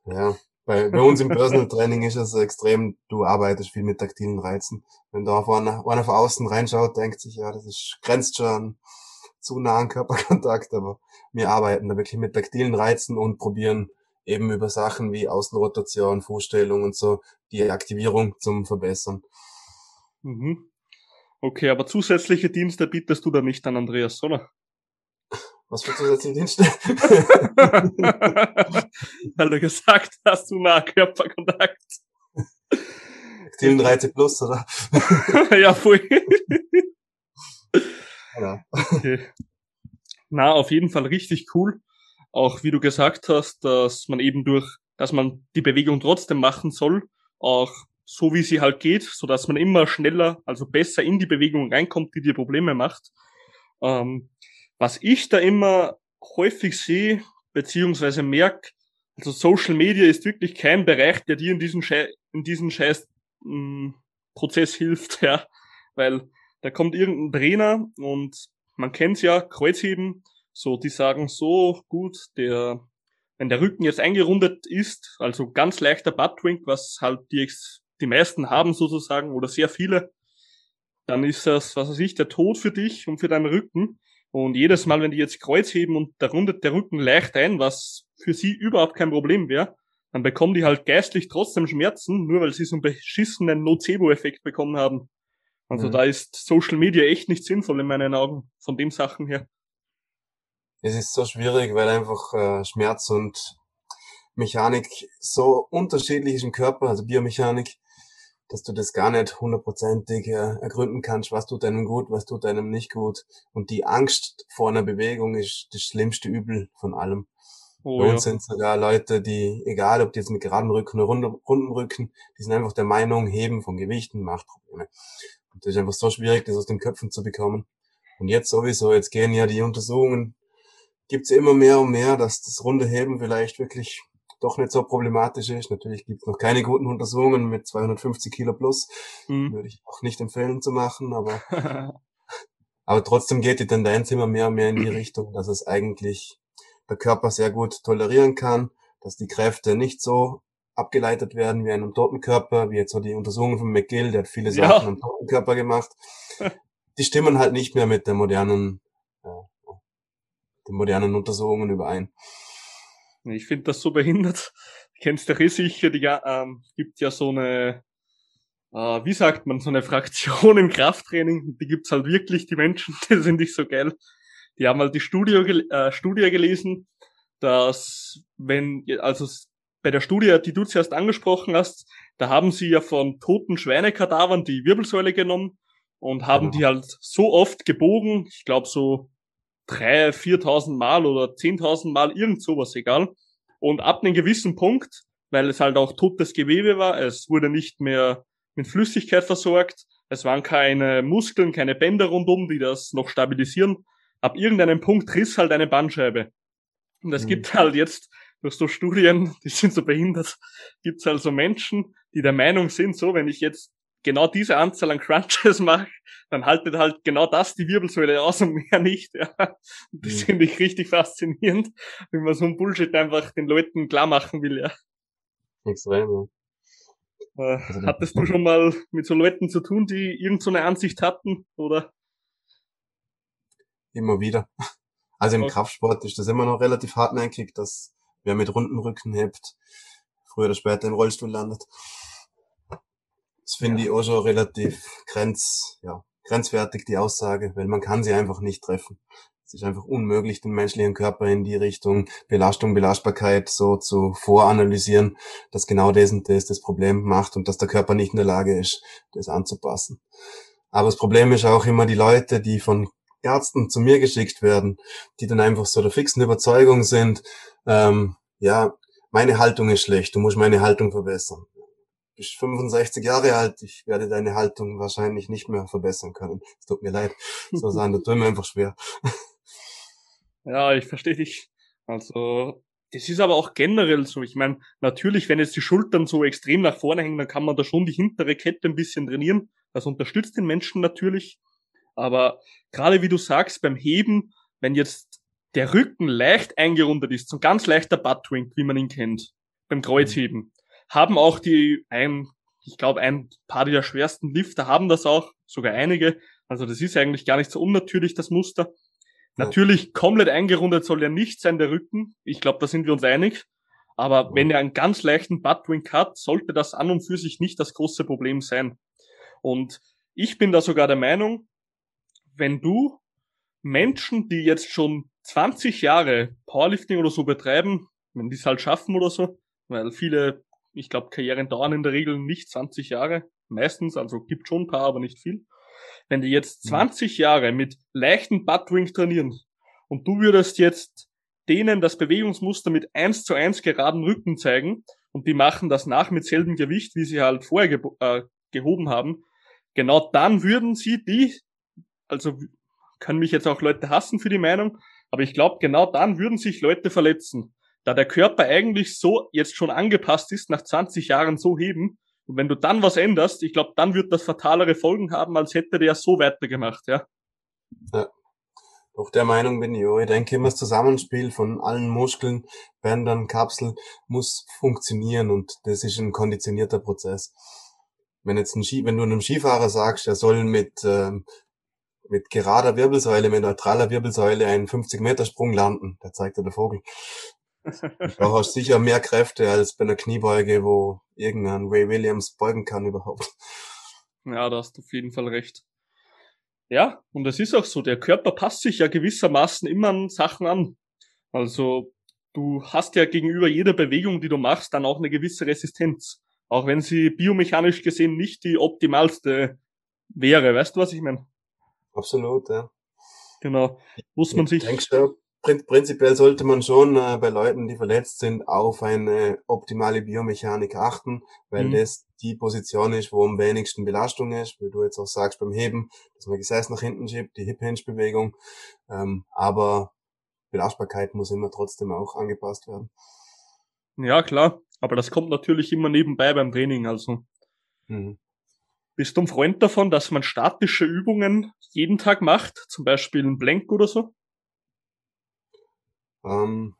Ja, bei, bei uns im Personal Training ist es extrem, du arbeitest viel mit taktilen Reizen. Wenn da vorne einer von außen reinschaut, denkt sich, ja, das ist, grenzt schon zu nahen Körperkontakt, aber wir arbeiten da wirklich mit taktilen Reizen und probieren eben über Sachen wie Außenrotation, Fußstellung und so die Aktivierung zum Verbessern. Mhm. Okay, aber zusätzliche Dienste bietest du da nicht an, Andreas, oder? Was für zusätzliche Dienste? Weil du gesagt hast, du nah Körperkontakt. Aktiven Reize plus, oder? ja, voll. Ja. Okay. Na, auf jeden Fall richtig cool. Auch wie du gesagt hast, dass man eben durch, dass man die Bewegung trotzdem machen soll, auch so wie sie halt geht, so dass man immer schneller, also besser in die Bewegung reinkommt, die dir Probleme macht. Ähm, was ich da immer häufig sehe, beziehungsweise merke, also Social Media ist wirklich kein Bereich, der dir in diesen, Schei in diesen scheiß mh, Prozess hilft, ja, weil da kommt irgendein Trainer und man kennt's ja, Kreuzheben, so, die sagen so gut, der, wenn der Rücken jetzt eingerundet ist, also ganz leichter Buttwink, was halt die, die meisten haben sozusagen, oder sehr viele, dann ist das, was weiß ich, der Tod für dich und für deinen Rücken. Und jedes Mal, wenn die jetzt Kreuz heben und da rundet der Rücken leicht ein, was für sie überhaupt kein Problem wäre, dann bekommen die halt geistlich trotzdem Schmerzen, nur weil sie so einen beschissenen Nocebo-Effekt bekommen haben. Also mhm. da ist Social Media echt nicht sinnvoll in meinen Augen, von den Sachen her. Es ist so schwierig, weil einfach äh, Schmerz und Mechanik so unterschiedlich ist im Körper, also Biomechanik, dass du das gar nicht hundertprozentig äh, ergründen kannst, was tut einem gut, was tut einem nicht gut. Und die Angst vor einer Bewegung ist das schlimmste Übel von allem. Oh, Bei uns ja. sind sogar Leute, die, egal ob die jetzt mit geradem Rücken oder runden Rücken, die sind einfach der Meinung, Heben von Gewichten macht Probleme. Das ist einfach so schwierig, das aus den Köpfen zu bekommen. Und jetzt sowieso, jetzt gehen ja die Untersuchungen, gibt's immer mehr und mehr, dass das runde Heben vielleicht wirklich doch nicht so problematisch ist. Natürlich gibt es noch keine guten Untersuchungen mit 250 Kilo plus. Mhm. Würde ich auch nicht empfehlen zu machen, aber, aber trotzdem geht die Tendenz immer mehr und mehr in die Richtung, dass es eigentlich der Körper sehr gut tolerieren kann, dass die Kräfte nicht so abgeleitet werden wie einem toten Körper, wie jetzt so die Untersuchungen von McGill, der hat viele Sachen ja. am toten Körper gemacht. Die stimmen halt nicht mehr mit der modernen, äh, den modernen Untersuchungen überein. Ich finde das so behindert. Kennst du eh sicher, die ähm, gibt ja so eine, äh, wie sagt man, so eine Fraktion im Krafttraining. Die gibt's halt wirklich, die Menschen, die sind nicht so geil. Die haben halt die Studie, äh, Studie gelesen, dass wenn, also bei der Studie, die du zuerst angesprochen hast, da haben sie ja von toten Schweinekadavern die Wirbelsäule genommen und haben genau. die halt so oft gebogen, ich glaube so drei, viertausend Mal oder zehntausend Mal, irgend sowas, egal. Und ab einem gewissen Punkt, weil es halt auch totes Gewebe war, es wurde nicht mehr mit Flüssigkeit versorgt, es waren keine Muskeln, keine Bänder rundum, die das noch stabilisieren. Ab irgendeinem Punkt riss halt eine Bandscheibe. Und es mhm. gibt halt jetzt durch so Studien, die sind so behindert, gibt es also Menschen, die der Meinung sind, so, wenn ich jetzt genau diese Anzahl an Crunches mache, dann haltet halt genau das die Wirbelsäule aus und mehr nicht. Ja. Das finde ich richtig faszinierend, wenn man so ein Bullshit einfach den Leuten klar machen will, ja. Extrem, ja. Äh, also hattest du schon mal mit so Leuten zu tun, die irgend so eine Ansicht hatten, oder? Immer wieder. Also im okay. Kraftsport ist das immer noch relativ hartnäckig, dass wer mit runden Rücken hebt, früher oder später im Rollstuhl landet. Das finde ja. ich auch schon relativ grenz, ja, grenzwertig, die Aussage, weil man kann sie einfach nicht treffen. Es ist einfach unmöglich, den menschlichen Körper in die Richtung Belastung, Belastbarkeit so zu voranalysieren, dass genau das und das das Problem macht und dass der Körper nicht in der Lage ist, das anzupassen. Aber das Problem ist auch immer die Leute, die von Ärzten zu mir geschickt werden, die dann einfach so der fixen Überzeugung sind, ähm, ja, meine Haltung ist schlecht, du musst meine Haltung verbessern. Du bist 65 Jahre alt, ich werde deine Haltung wahrscheinlich nicht mehr verbessern können. Es tut mir leid. So sagen, das tut mir einfach schwer. Ja, ich verstehe dich. Also, das ist aber auch generell so. Ich meine, natürlich, wenn jetzt die Schultern so extrem nach vorne hängen, dann kann man da schon die hintere Kette ein bisschen trainieren. Das unterstützt den Menschen natürlich. Aber gerade wie du sagst, beim Heben, wenn jetzt der Rücken leicht eingerundet ist, so ein ganz leichter Buttwink, wie man ihn kennt, beim Kreuzheben, haben auch die ein, ich glaube, ein paar der schwersten Lifter haben das auch, sogar einige. Also das ist eigentlich gar nicht so unnatürlich, das Muster. Ja. Natürlich, komplett eingerundet soll er nicht sein, der Rücken. Ich glaube, da sind wir uns einig. Aber ja. wenn er einen ganz leichten Buttwink hat, sollte das an und für sich nicht das große Problem sein. Und ich bin da sogar der Meinung, wenn du Menschen, die jetzt schon 20 Jahre Powerlifting oder so betreiben, wenn die es halt schaffen oder so, weil viele, ich glaube, Karrieren dauern in der Regel nicht 20 Jahre, meistens, also gibt schon ein paar, aber nicht viel. Wenn die jetzt 20 mhm. Jahre mit leichten Buttwing trainieren und du würdest jetzt denen das Bewegungsmuster mit eins zu eins geraden Rücken zeigen und die machen das nach mit selbem Gewicht, wie sie halt vorher ge äh, gehoben haben, genau dann würden sie die also können mich jetzt auch Leute hassen für die Meinung, aber ich glaube, genau dann würden sich Leute verletzen, da der Körper eigentlich so jetzt schon angepasst ist, nach 20 Jahren so heben. Und wenn du dann was änderst, ich glaube, dann wird das fatalere Folgen haben, als hätte der so weitergemacht, ja. Ja. Auch der Meinung bin ich auch. Ich denke immer, das Zusammenspiel von allen Muskeln, Bändern, Kapseln muss funktionieren und das ist ein konditionierter Prozess. Wenn jetzt ein Ski, wenn du einem Skifahrer sagst, er soll mit ähm, mit gerader Wirbelsäule, mit neutraler Wirbelsäule einen 50-Meter-Sprung landen. Da zeigt dir der Vogel. Du hast sicher mehr Kräfte als bei einer Kniebeuge, wo irgendein Ray Williams beugen kann überhaupt. Ja, da hast du auf jeden Fall recht. Ja, und es ist auch so, der Körper passt sich ja gewissermaßen immer an Sachen an. Also du hast ja gegenüber jeder Bewegung, die du machst, dann auch eine gewisse Resistenz. Auch wenn sie biomechanisch gesehen nicht die optimalste wäre. Weißt du, was ich meine? Absolut, ja. Genau. Muss man sich. Denkst du, prinzipiell sollte man schon äh, bei Leuten, die verletzt sind, auf eine optimale Biomechanik achten, weil mhm. das die Position ist, wo am wenigsten Belastung ist, wie du jetzt auch sagst beim Heben, dass man Gesäß nach hinten schiebt, die Hip-Hinge-Bewegung. Ähm, aber Belastbarkeit muss immer trotzdem auch angepasst werden. Ja, klar. Aber das kommt natürlich immer nebenbei beim Training, also. Mhm. Bist du ein Freund davon, dass man statische Übungen jeden Tag macht? Zum Beispiel ein Blank oder so? Ähm,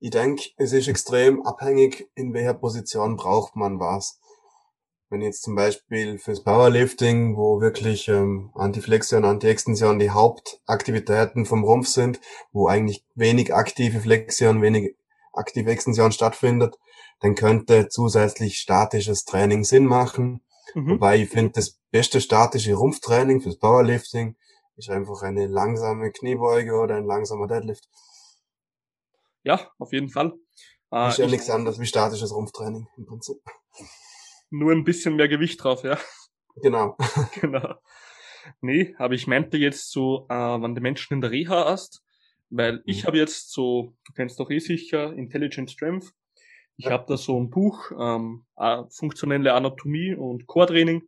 ich denke, es ist extrem abhängig, in welcher Position braucht man was. Wenn jetzt zum Beispiel fürs Powerlifting, wo wirklich ähm, Antiflexion, Antiextension die Hauptaktivitäten vom Rumpf sind, wo eigentlich wenig aktive Flexion, wenig aktive Extension stattfindet, dann könnte zusätzlich statisches Training Sinn machen. Mhm. Wobei ich finde, das beste statische Rumpftraining fürs Powerlifting ist einfach eine langsame Kniebeuge oder ein langsamer Deadlift. Ja, auf jeden Fall. Äh, ist ja nichts anderes wie statisches Rumpftraining im Prinzip. Nur ein bisschen mehr Gewicht drauf, ja. Genau. genau. Nee, aber ich meinte jetzt so, äh, wenn du Menschen in der Reha hast, weil mhm. ich habe jetzt so, du kennst doch eh sicher, Intelligent Strength. Ich habe da so ein Buch, ähm, funktionelle Anatomie und Core-Training.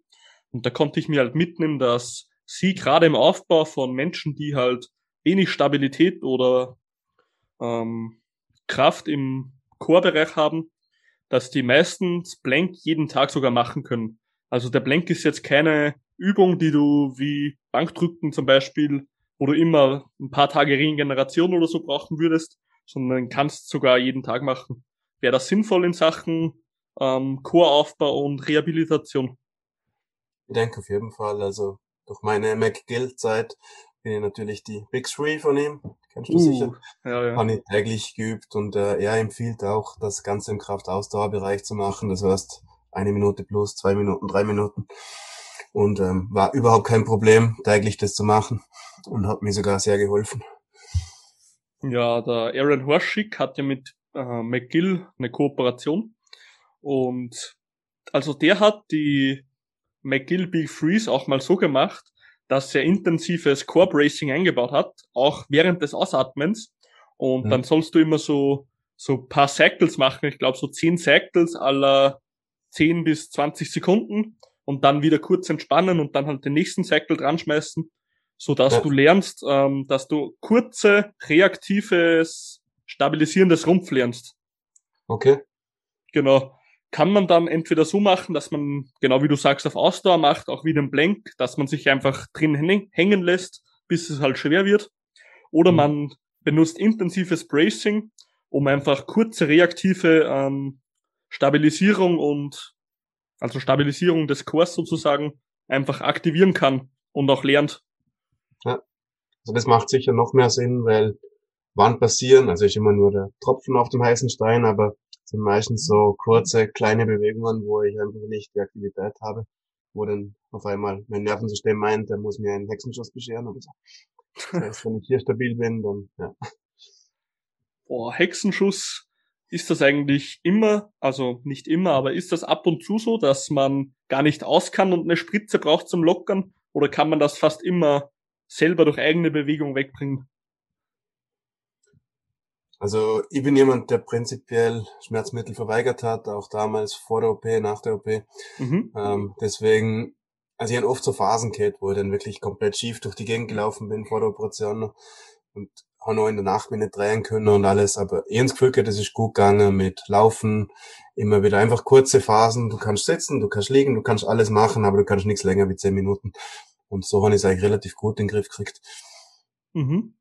Und da konnte ich mir halt mitnehmen, dass sie gerade im Aufbau von Menschen, die halt wenig Stabilität oder ähm, Kraft im Core-Bereich haben, dass die meistens Blank jeden Tag sogar machen können. Also der Blank ist jetzt keine Übung, die du wie Bankdrücken zum Beispiel, du immer ein paar Tage Regeneration oder so brauchen würdest, sondern kannst sogar jeden Tag machen. Wäre das sinnvoll in Sachen ähm, Choraufbau und Rehabilitation? Ich denke auf jeden Fall. Also durch meine McGill-Zeit bin ich natürlich die Big Three von ihm. Kennst du uh, sicher? Ja, ja. Habe ich täglich geübt und äh, er empfiehlt auch, das Ganze im Kraftausdauerbereich zu machen. Das heißt, eine Minute plus, zwei Minuten, drei Minuten. Und ähm, war überhaupt kein Problem, täglich das zu machen und hat mir sogar sehr geholfen. Ja, der Aaron Horschick hat ja mit äh, McGill eine Kooperation und also der hat die McGill Big Freeze auch mal so gemacht, dass er intensives Core Bracing eingebaut hat, auch während des Ausatmens. Und mhm. dann sollst du immer so, so paar Cycles machen. Ich glaube, so zehn Cycles aller 10 bis 20 Sekunden und dann wieder kurz entspannen und dann halt den nächsten Cycle dran schmeißen, so dass ja. du lernst, ähm, dass du kurze, reaktives, stabilisierendes Rumpf lernst. Okay. Genau kann man dann entweder so machen, dass man, genau wie du sagst, auf Ausdauer macht, auch wie den Blank, dass man sich einfach drin hängen lässt, bis es halt schwer wird. Oder mhm. man benutzt intensives Bracing, um einfach kurze reaktive ähm, Stabilisierung und also Stabilisierung des Cores sozusagen einfach aktivieren kann und auch lernt. Ja, also das macht sicher noch mehr Sinn, weil wann passieren, also ist immer nur der Tropfen auf dem heißen Stein, aber sind meistens so kurze, kleine Bewegungen, wo ich einfach nicht die Aktivität habe, wo dann auf einmal mein Nervensystem meint, der muss mir einen Hexenschuss bescheren oder so. Das heißt, wenn ich hier stabil bin, dann, ja. Boah, Hexenschuss, ist das eigentlich immer, also nicht immer, aber ist das ab und zu so, dass man gar nicht aus kann und eine Spritze braucht zum Lockern? Oder kann man das fast immer selber durch eigene Bewegung wegbringen? Also ich bin jemand, der prinzipiell Schmerzmittel verweigert hat, auch damals vor der OP, nach der OP. Mhm. Ähm, deswegen, also ich habe oft so Phasen gehabt, wo ich dann wirklich komplett schief durch die Gegend gelaufen bin vor der Operation und habe noch in der Nacht mich nicht drehen können und alles, aber ich habe das Gefühl gehabt, das ist gut gegangen mit Laufen, immer wieder einfach kurze Phasen, du kannst sitzen, du kannst liegen, du kannst alles machen, aber du kannst nichts länger wie zehn Minuten. Und so habe ich es eigentlich relativ gut in den Griff gekriegt. Mhm.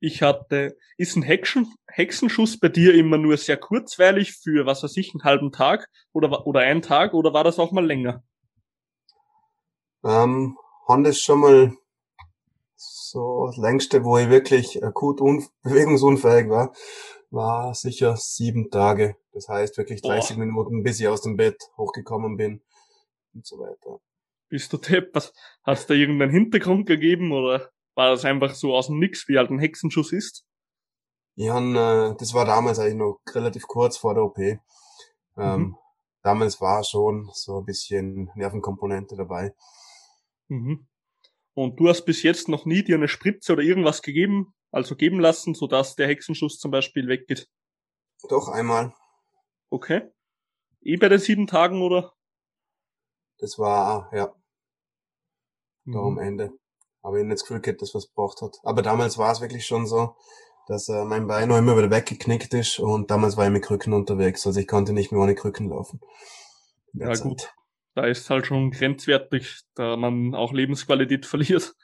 Ich hatte, ist ein Hexen, Hexenschuss bei dir immer nur sehr kurzweilig für, was weiß ich, einen halben Tag oder, oder einen Tag oder war das auch mal länger? Ähm, Honda ist schon mal so das längste, wo ich wirklich akut bewegungsunfähig war, war sicher sieben Tage. Das heißt wirklich 30 Boah. Minuten, bis ich aus dem Bett hochgekommen bin und so weiter. Bist du Depp? Was, hat's da irgendeinen Hintergrund gegeben oder war das einfach so aus dem Nix, wie halt ein Hexenschuss ist? Han, äh, das war damals eigentlich noch relativ kurz vor der OP. Ähm, mhm. Damals war schon so ein bisschen Nervenkomponente dabei. Mhm. Und du hast bis jetzt noch nie dir eine Spritze oder irgendwas gegeben, also geben lassen, sodass der Hexenschuss zum Beispiel weggeht? Doch, einmal. Okay. Eh bei den sieben Tagen, oder? Das war, ja. Mhm. Da am Ende. Aber ich nicht das Gefühl gehabt, dass was gebraucht hat. Aber damals war es wirklich schon so, dass äh, mein Bein noch immer wieder weggeknickt ist und damals war ich mit Krücken unterwegs. Also ich konnte nicht mehr ohne Krücken laufen. Ja Zeit. gut. Da ist halt schon grenzwertig, da man auch Lebensqualität verliert.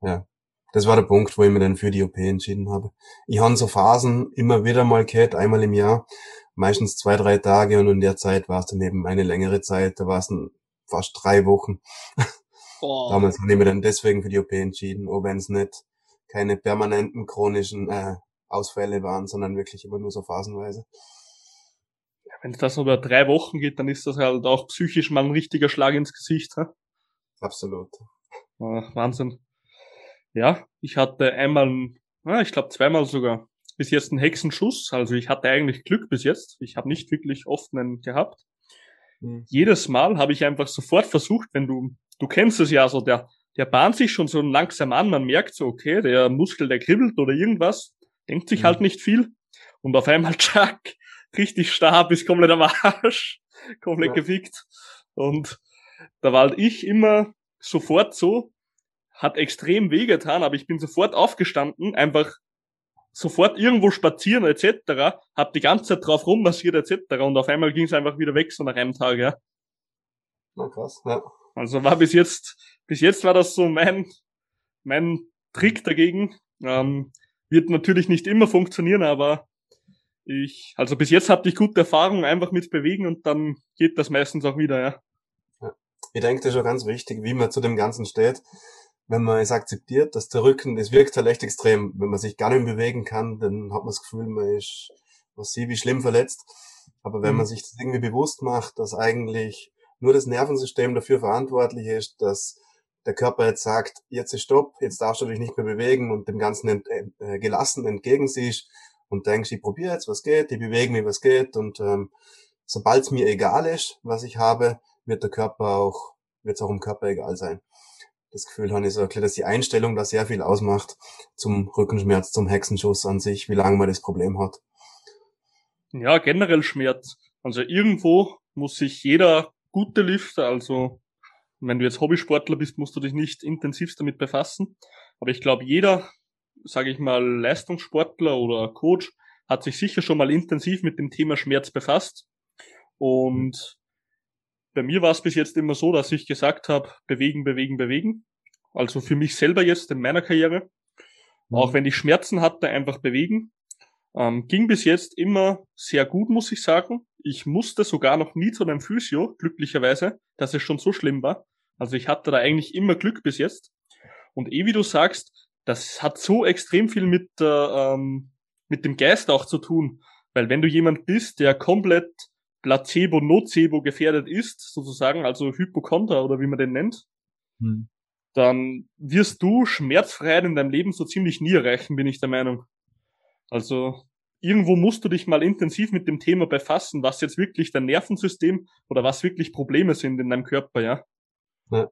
Ja. Das war der Punkt, wo ich mir dann für die OP entschieden habe. Ich habe so Phasen immer wieder mal gehabt, einmal im Jahr, meistens zwei, drei Tage und in der Zeit war es dann eben eine längere Zeit, da war es fast drei Wochen. Oh. Damals habe ich mir dann deswegen für die OP entschieden, auch wenn es nicht keine permanenten chronischen äh, Ausfälle waren, sondern wirklich immer nur so phasenweise. Ja, wenn das über drei Wochen geht, dann ist das halt auch psychisch mal ein richtiger Schlag ins Gesicht. Hä? Absolut. Ach, Wahnsinn. Ja, ich hatte einmal, ah, ich glaube zweimal sogar, bis jetzt einen Hexenschuss. Also ich hatte eigentlich Glück bis jetzt. Ich habe nicht wirklich oft einen gehabt. Mhm. Jedes Mal habe ich einfach sofort versucht, wenn du du kennst es ja so, der, der bahnt sich schon so langsam an, man merkt so, okay, der Muskel, der kribbelt oder irgendwas, denkt sich mhm. halt nicht viel und auf einmal, tschack, richtig starr, ist komplett am Arsch, komplett ja. gefickt und da war halt ich immer sofort so, hat extrem wehgetan, aber ich bin sofort aufgestanden, einfach sofort irgendwo spazieren etc., hab die ganze Zeit drauf rummassiert etc. und auf einmal ging es einfach wieder weg, so nach einem Tag, ja. Na krass, ja. Also war bis jetzt, bis jetzt war das so mein, mein Trick dagegen. Ähm, wird natürlich nicht immer funktionieren, aber ich, also bis jetzt hatte ich gute Erfahrungen einfach mit bewegen und dann geht das meistens auch wieder, ja. ja. Ich denke, das ist schon ganz wichtig, wie man zu dem Ganzen steht. Wenn man es akzeptiert, dass der Rücken, das wirkt halt echt extrem. Wenn man sich gar nicht bewegen kann, dann hat man das Gefühl, man ist massiv wie schlimm verletzt. Aber wenn mhm. man sich das irgendwie bewusst macht, dass eigentlich nur das Nervensystem dafür verantwortlich ist, dass der Körper jetzt sagt, jetzt ist Stopp, jetzt darfst du dich nicht mehr bewegen und dem Ganzen ent, äh, gelassen entgegensiehst und denkst, ich probiere jetzt, was geht, ich bewege mich, was geht und ähm, sobald es mir egal ist, was ich habe, wird der Körper auch, wird es auch im Körper egal sein. Das Gefühl habe so erklärt, dass die Einstellung da sehr viel ausmacht zum Rückenschmerz, zum Hexenschuss an sich, wie lange man das Problem hat. Ja, generell Schmerz. Also irgendwo muss sich jeder gute Lifter, also wenn du jetzt Hobbysportler bist, musst du dich nicht intensivst damit befassen. Aber ich glaube, jeder, sage ich mal, Leistungssportler oder Coach hat sich sicher schon mal intensiv mit dem Thema Schmerz befasst. Und bei mir war es bis jetzt immer so, dass ich gesagt habe, bewegen, bewegen, bewegen. Also für mich selber jetzt in meiner Karriere. Mhm. Auch wenn ich Schmerzen hatte, einfach bewegen. Ähm, ging bis jetzt immer sehr gut, muss ich sagen. Ich musste sogar noch nie zu einem Physio, glücklicherweise, dass es schon so schlimm war. Also ich hatte da eigentlich immer Glück bis jetzt. Und eh wie du sagst, das hat so extrem viel mit, äh, ähm, mit dem Geist auch zu tun. Weil wenn du jemand bist, der komplett Placebo, Nocebo gefährdet ist, sozusagen, also Hypochonder oder wie man den nennt, hm. dann wirst du Schmerzfreiheit in deinem Leben so ziemlich nie erreichen, bin ich der Meinung. Also irgendwo musst du dich mal intensiv mit dem Thema befassen, was jetzt wirklich dein Nervensystem oder was wirklich Probleme sind in deinem Körper, ja. Ja,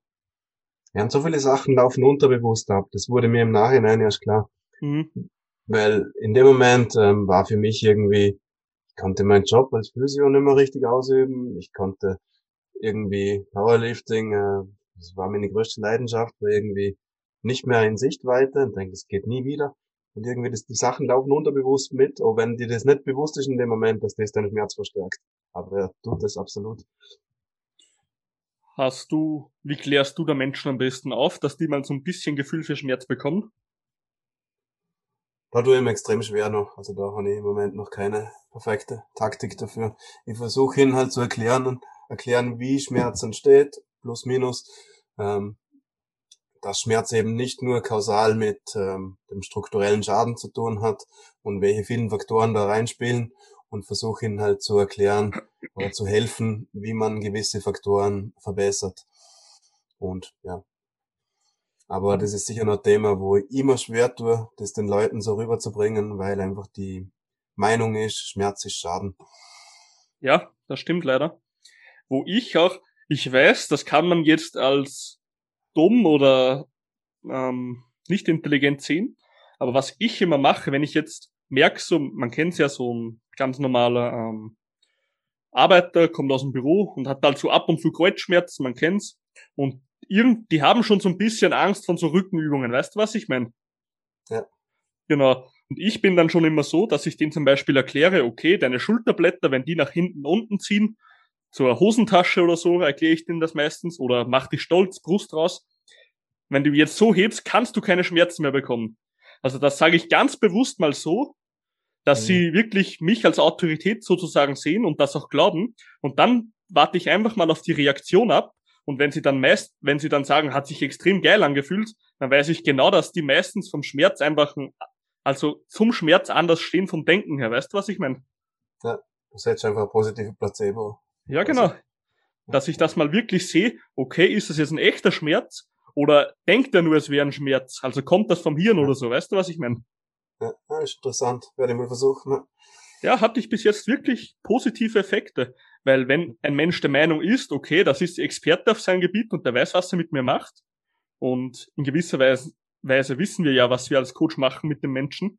ja und so viele Sachen laufen unterbewusst ab. Das wurde mir im Nachhinein erst klar. Mhm. Weil in dem Moment ähm, war für mich irgendwie, konnte meinen Job als Physio nicht mehr richtig ausüben. Ich konnte irgendwie Powerlifting, äh, das war meine größte Leidenschaft, war irgendwie nicht mehr in Sichtweite und denke, es geht nie wieder. Und irgendwie, das, die Sachen laufen unterbewusst mit, auch wenn dir das nicht bewusst ist in dem Moment, dass das deinen Schmerz verstärkt. Aber er tut das absolut. Hast du, wie klärst du da Menschen am besten auf, dass die mal so ein bisschen Gefühl für Schmerz bekommen? Da tue ich mir extrem schwer noch. Also da habe ich im Moment noch keine perfekte Taktik dafür. Ich versuche ihnen halt zu erklären, erklären, wie Schmerz entsteht, plus minus. Ähm, dass Schmerz eben nicht nur kausal mit ähm, dem strukturellen Schaden zu tun hat und welche vielen Faktoren da reinspielen und versuche ihnen halt zu erklären oder zu helfen, wie man gewisse Faktoren verbessert. Und ja. Aber das ist sicher noch ein Thema, wo ich immer schwer tue, das den Leuten so rüberzubringen, weil einfach die Meinung ist, Schmerz ist Schaden. Ja, das stimmt leider. Wo ich auch, ich weiß, das kann man jetzt als dumm oder ähm, nicht intelligent sehen, aber was ich immer mache, wenn ich jetzt merke, so, man kennt ja so ein ganz normaler ähm, Arbeiter, kommt aus dem Büro und hat halt so ab und zu Kreuzschmerzen, man kennt's. Und irgend, die haben schon so ein bisschen Angst von so Rückenübungen, weißt du, was ich meine? Ja. Genau. Und ich bin dann schon immer so, dass ich denen zum Beispiel erkläre, okay, deine Schulterblätter, wenn die nach hinten unten ziehen, zur Hosentasche oder so, erkläre ich denen das meistens, oder mach dich stolz, Brust raus. Wenn du jetzt so hebst, kannst du keine Schmerzen mehr bekommen. Also das sage ich ganz bewusst mal so, dass mhm. sie wirklich mich als Autorität sozusagen sehen und das auch glauben. Und dann warte ich einfach mal auf die Reaktion ab. Und wenn sie dann meist, wenn sie dann sagen, hat sich extrem geil angefühlt, dann weiß ich genau, dass die meistens vom Schmerz einfach, also zum Schmerz anders stehen vom Denken her. Weißt du, was ich meine? Ja, du setzt einfach ein positives Placebo. Ja, genau. Also, dass ich das mal wirklich sehe, okay, ist das jetzt ein echter Schmerz? Oder denkt er nur, es wäre ein Schmerz? Also kommt das vom Hirn oder so, weißt du, was ich meine? Ja, ist interessant. Werde ich mal versuchen. Ne? Ja, hatte ich bis jetzt wirklich positive Effekte. Weil wenn ein Mensch der Meinung ist, okay, das ist Experte auf seinem Gebiet und der weiß, was er mit mir macht, und in gewisser Weise, Weise wissen wir ja, was wir als Coach machen mit dem Menschen,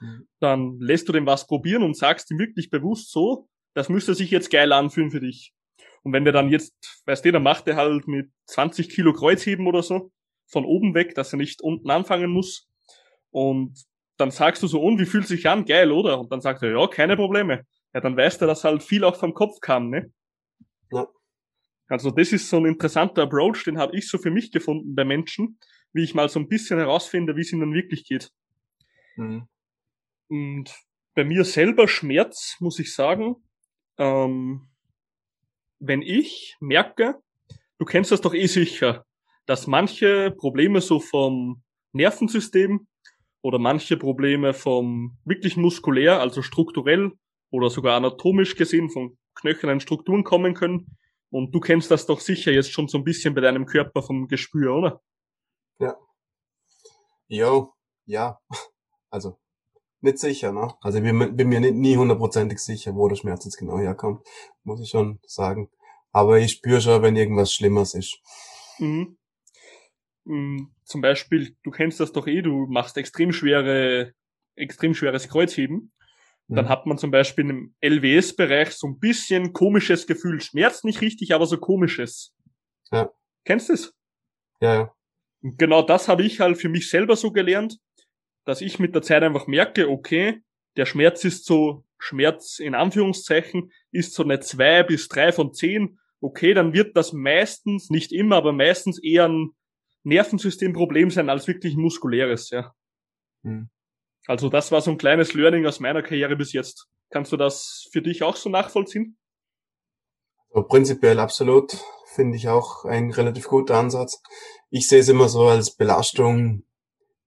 mhm. dann lässt du dem was probieren und sagst ihm wirklich bewusst so, das müsste sich jetzt geil anfühlen für dich. Und wenn der dann jetzt, weißt du, dann macht er halt mit 20 Kilo Kreuzheben oder so, von oben weg, dass er nicht unten anfangen muss. Und dann sagst du so, und wie fühlt sich an? Geil, oder? Und dann sagt er, ja, keine Probleme. Ja, dann weißt du, dass halt viel auch vom Kopf kam, ne? Ja. Also das ist so ein interessanter Approach, den habe ich so für mich gefunden bei Menschen, wie ich mal so ein bisschen herausfinde, wie es ihnen wirklich geht. Mhm. Und bei mir selber Schmerz, muss ich sagen, ähm, wenn ich merke, du kennst das doch eh sicher, dass manche Probleme so vom Nervensystem oder manche Probleme vom wirklich muskulär, also strukturell oder sogar anatomisch gesehen von knöchernen Strukturen kommen können. Und du kennst das doch sicher jetzt schon so ein bisschen bei deinem Körper vom Gespür, oder? Ja. Jo, ja. Also, nicht sicher, ne? Also, ich bin, bin mir nicht, nie hundertprozentig sicher, wo der Schmerz jetzt genau herkommt. Muss ich schon sagen. Aber ich spüre schon, wenn irgendwas Schlimmes ist. Mhm. Mhm. Zum Beispiel, du kennst das doch eh, du machst extrem schwere, extrem schweres Kreuzheben. Mhm. Dann hat man zum Beispiel im LWS-Bereich so ein bisschen komisches Gefühl. Schmerz nicht richtig, aber so komisches. Ja. Kennst du es? Ja, ja. Und genau das habe ich halt für mich selber so gelernt, dass ich mit der Zeit einfach merke, okay, der Schmerz ist so, Schmerz in Anführungszeichen, ist so eine zwei bis drei von zehn okay, dann wird das meistens, nicht immer, aber meistens eher ein Nervensystemproblem sein als wirklich ein muskuläres, ja. Hm. Also das war so ein kleines Learning aus meiner Karriere bis jetzt. Kannst du das für dich auch so nachvollziehen? Also prinzipiell absolut, finde ich auch ein relativ guter Ansatz. Ich sehe es immer so als Belastung,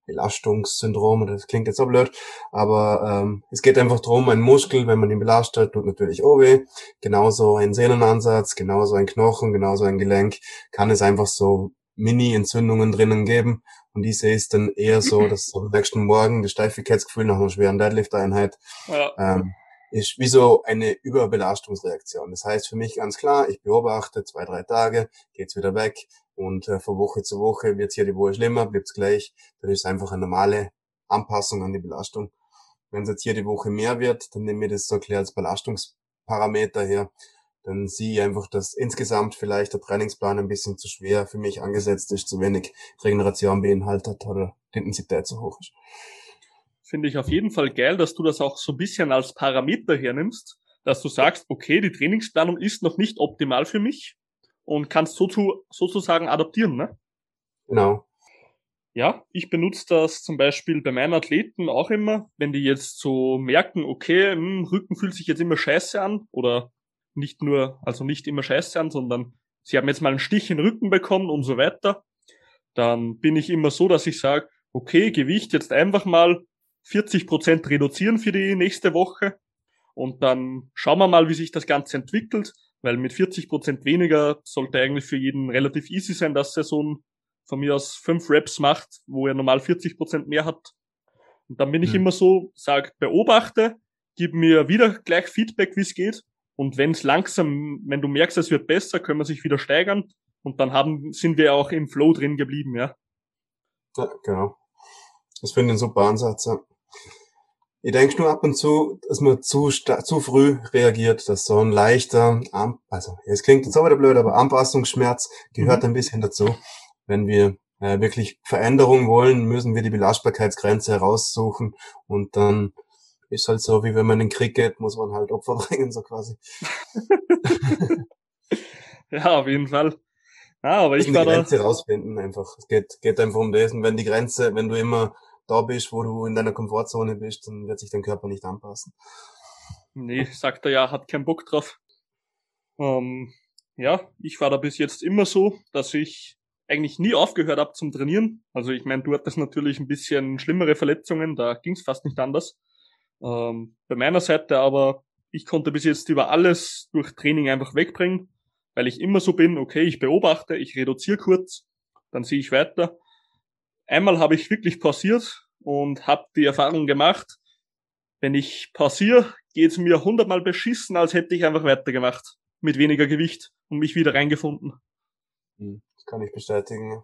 Belastungssyndrom, das klingt jetzt auch blöd, aber ähm, es geht einfach darum, ein Muskel, wenn man ihn belastet, tut natürlich auch weh. Genauso ein Sehnenansatz, genauso ein Knochen, genauso ein Gelenk, kann es einfach so Mini-Entzündungen drinnen geben. Und ich sehe es dann eher so, dass am nächsten Morgen das Steifigkeitsgefühl nach einer schweren Deadlift-Einheit ja. ähm, ist wie so eine Überbelastungsreaktion. Das heißt für mich ganz klar, ich beobachte zwei, drei Tage, geht's wieder weg, und äh, von Woche zu Woche wird hier die Woche schlimmer, bleibt's gleich. Dann ist einfach eine normale Anpassung an die Belastung. Wenn es jetzt hier die Woche mehr wird, dann nehme ich das so klar als Belastungsparameter her. Dann sehe ich einfach, dass insgesamt vielleicht der Trainingsplan ein bisschen zu schwer für mich angesetzt ist, zu wenig Regeneration beinhaltet oder die Intensität zu hoch ist. Finde ich auf jeden Fall geil, dass du das auch so ein bisschen als Parameter hernimmst, dass du sagst, okay, die Trainingsplanung ist noch nicht optimal für mich, und kannst so zu, sozusagen adaptieren, ne? Genau. Ja, ich benutze das zum Beispiel bei meinen Athleten auch immer, wenn die jetzt so merken, okay, hm, Rücken fühlt sich jetzt immer scheiße an oder nicht nur, also nicht immer scheiße an, sondern sie haben jetzt mal einen Stich in den Rücken bekommen und so weiter, dann bin ich immer so, dass ich sage, okay, Gewicht jetzt einfach mal 40 Prozent reduzieren für die nächste Woche und dann schauen wir mal, wie sich das Ganze entwickelt weil mit 40 Prozent weniger sollte eigentlich für jeden relativ easy sein, dass er so ein von mir aus fünf Reps macht, wo er normal 40 Prozent mehr hat. Und dann bin ich mhm. immer so, sag, beobachte, gib mir wieder gleich Feedback, wie es geht. Und wenn es langsam, wenn du merkst, es wird besser, können wir sich wieder steigern. Und dann haben, sind wir auch im Flow drin geblieben, ja. Ja, genau. Das finde ich ein super Ansatz, ja. Ich denke nur ab und zu, dass man zu, zu früh reagiert, dass so ein leichter, also es klingt jetzt auch wieder blöd, aber Anpassungsschmerz gehört mhm. ein bisschen dazu. Wenn wir äh, wirklich Veränderung wollen, müssen wir die Belastbarkeitsgrenze heraussuchen und dann ist halt so, wie wenn man in den Krieg geht, muss man halt Opfer bringen, so quasi. ja, auf jeden Fall. Ja, aber ich war die Grenze rausfinden einfach. Es geht, geht einfach um das. Und wenn die Grenze, wenn du immer da bist, wo du in deiner Komfortzone bist, dann wird sich dein Körper nicht anpassen. Nee, sagt er ja, hat keinen Bock drauf. Ähm, ja, ich war da bis jetzt immer so, dass ich eigentlich nie aufgehört habe zum Trainieren. Also ich meine, du hattest natürlich ein bisschen schlimmere Verletzungen, da ging es fast nicht anders. Ähm, bei meiner Seite aber, ich konnte bis jetzt über alles durch Training einfach wegbringen, weil ich immer so bin, okay, ich beobachte, ich reduziere kurz, dann sehe ich weiter einmal habe ich wirklich pausiert und habe die Erfahrung gemacht, wenn ich pausiere, geht's mir hundertmal beschissen, als hätte ich einfach weitergemacht. Mit weniger Gewicht und mich wieder reingefunden. Hm, das kann ich bestätigen.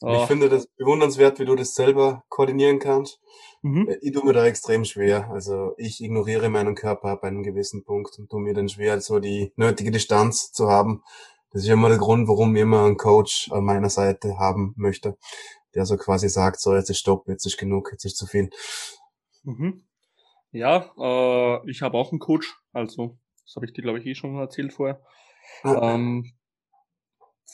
Oh. Ich finde das bewundernswert, wie du das selber koordinieren kannst. Mhm. Äh, ich tue mir da extrem schwer. Also ich ignoriere meinen Körper bei einem gewissen Punkt und tue mir dann schwer, so die nötige Distanz zu haben. Das ist ja immer der Grund, warum ich immer einen Coach an meiner Seite haben möchte der so quasi sagt, so jetzt ist Stopp, jetzt ist genug, jetzt ist zu viel. Mhm. Ja, äh, ich habe auch einen Coach, also das habe ich dir, glaube ich, eh schon erzählt vorher. Ja. Ähm,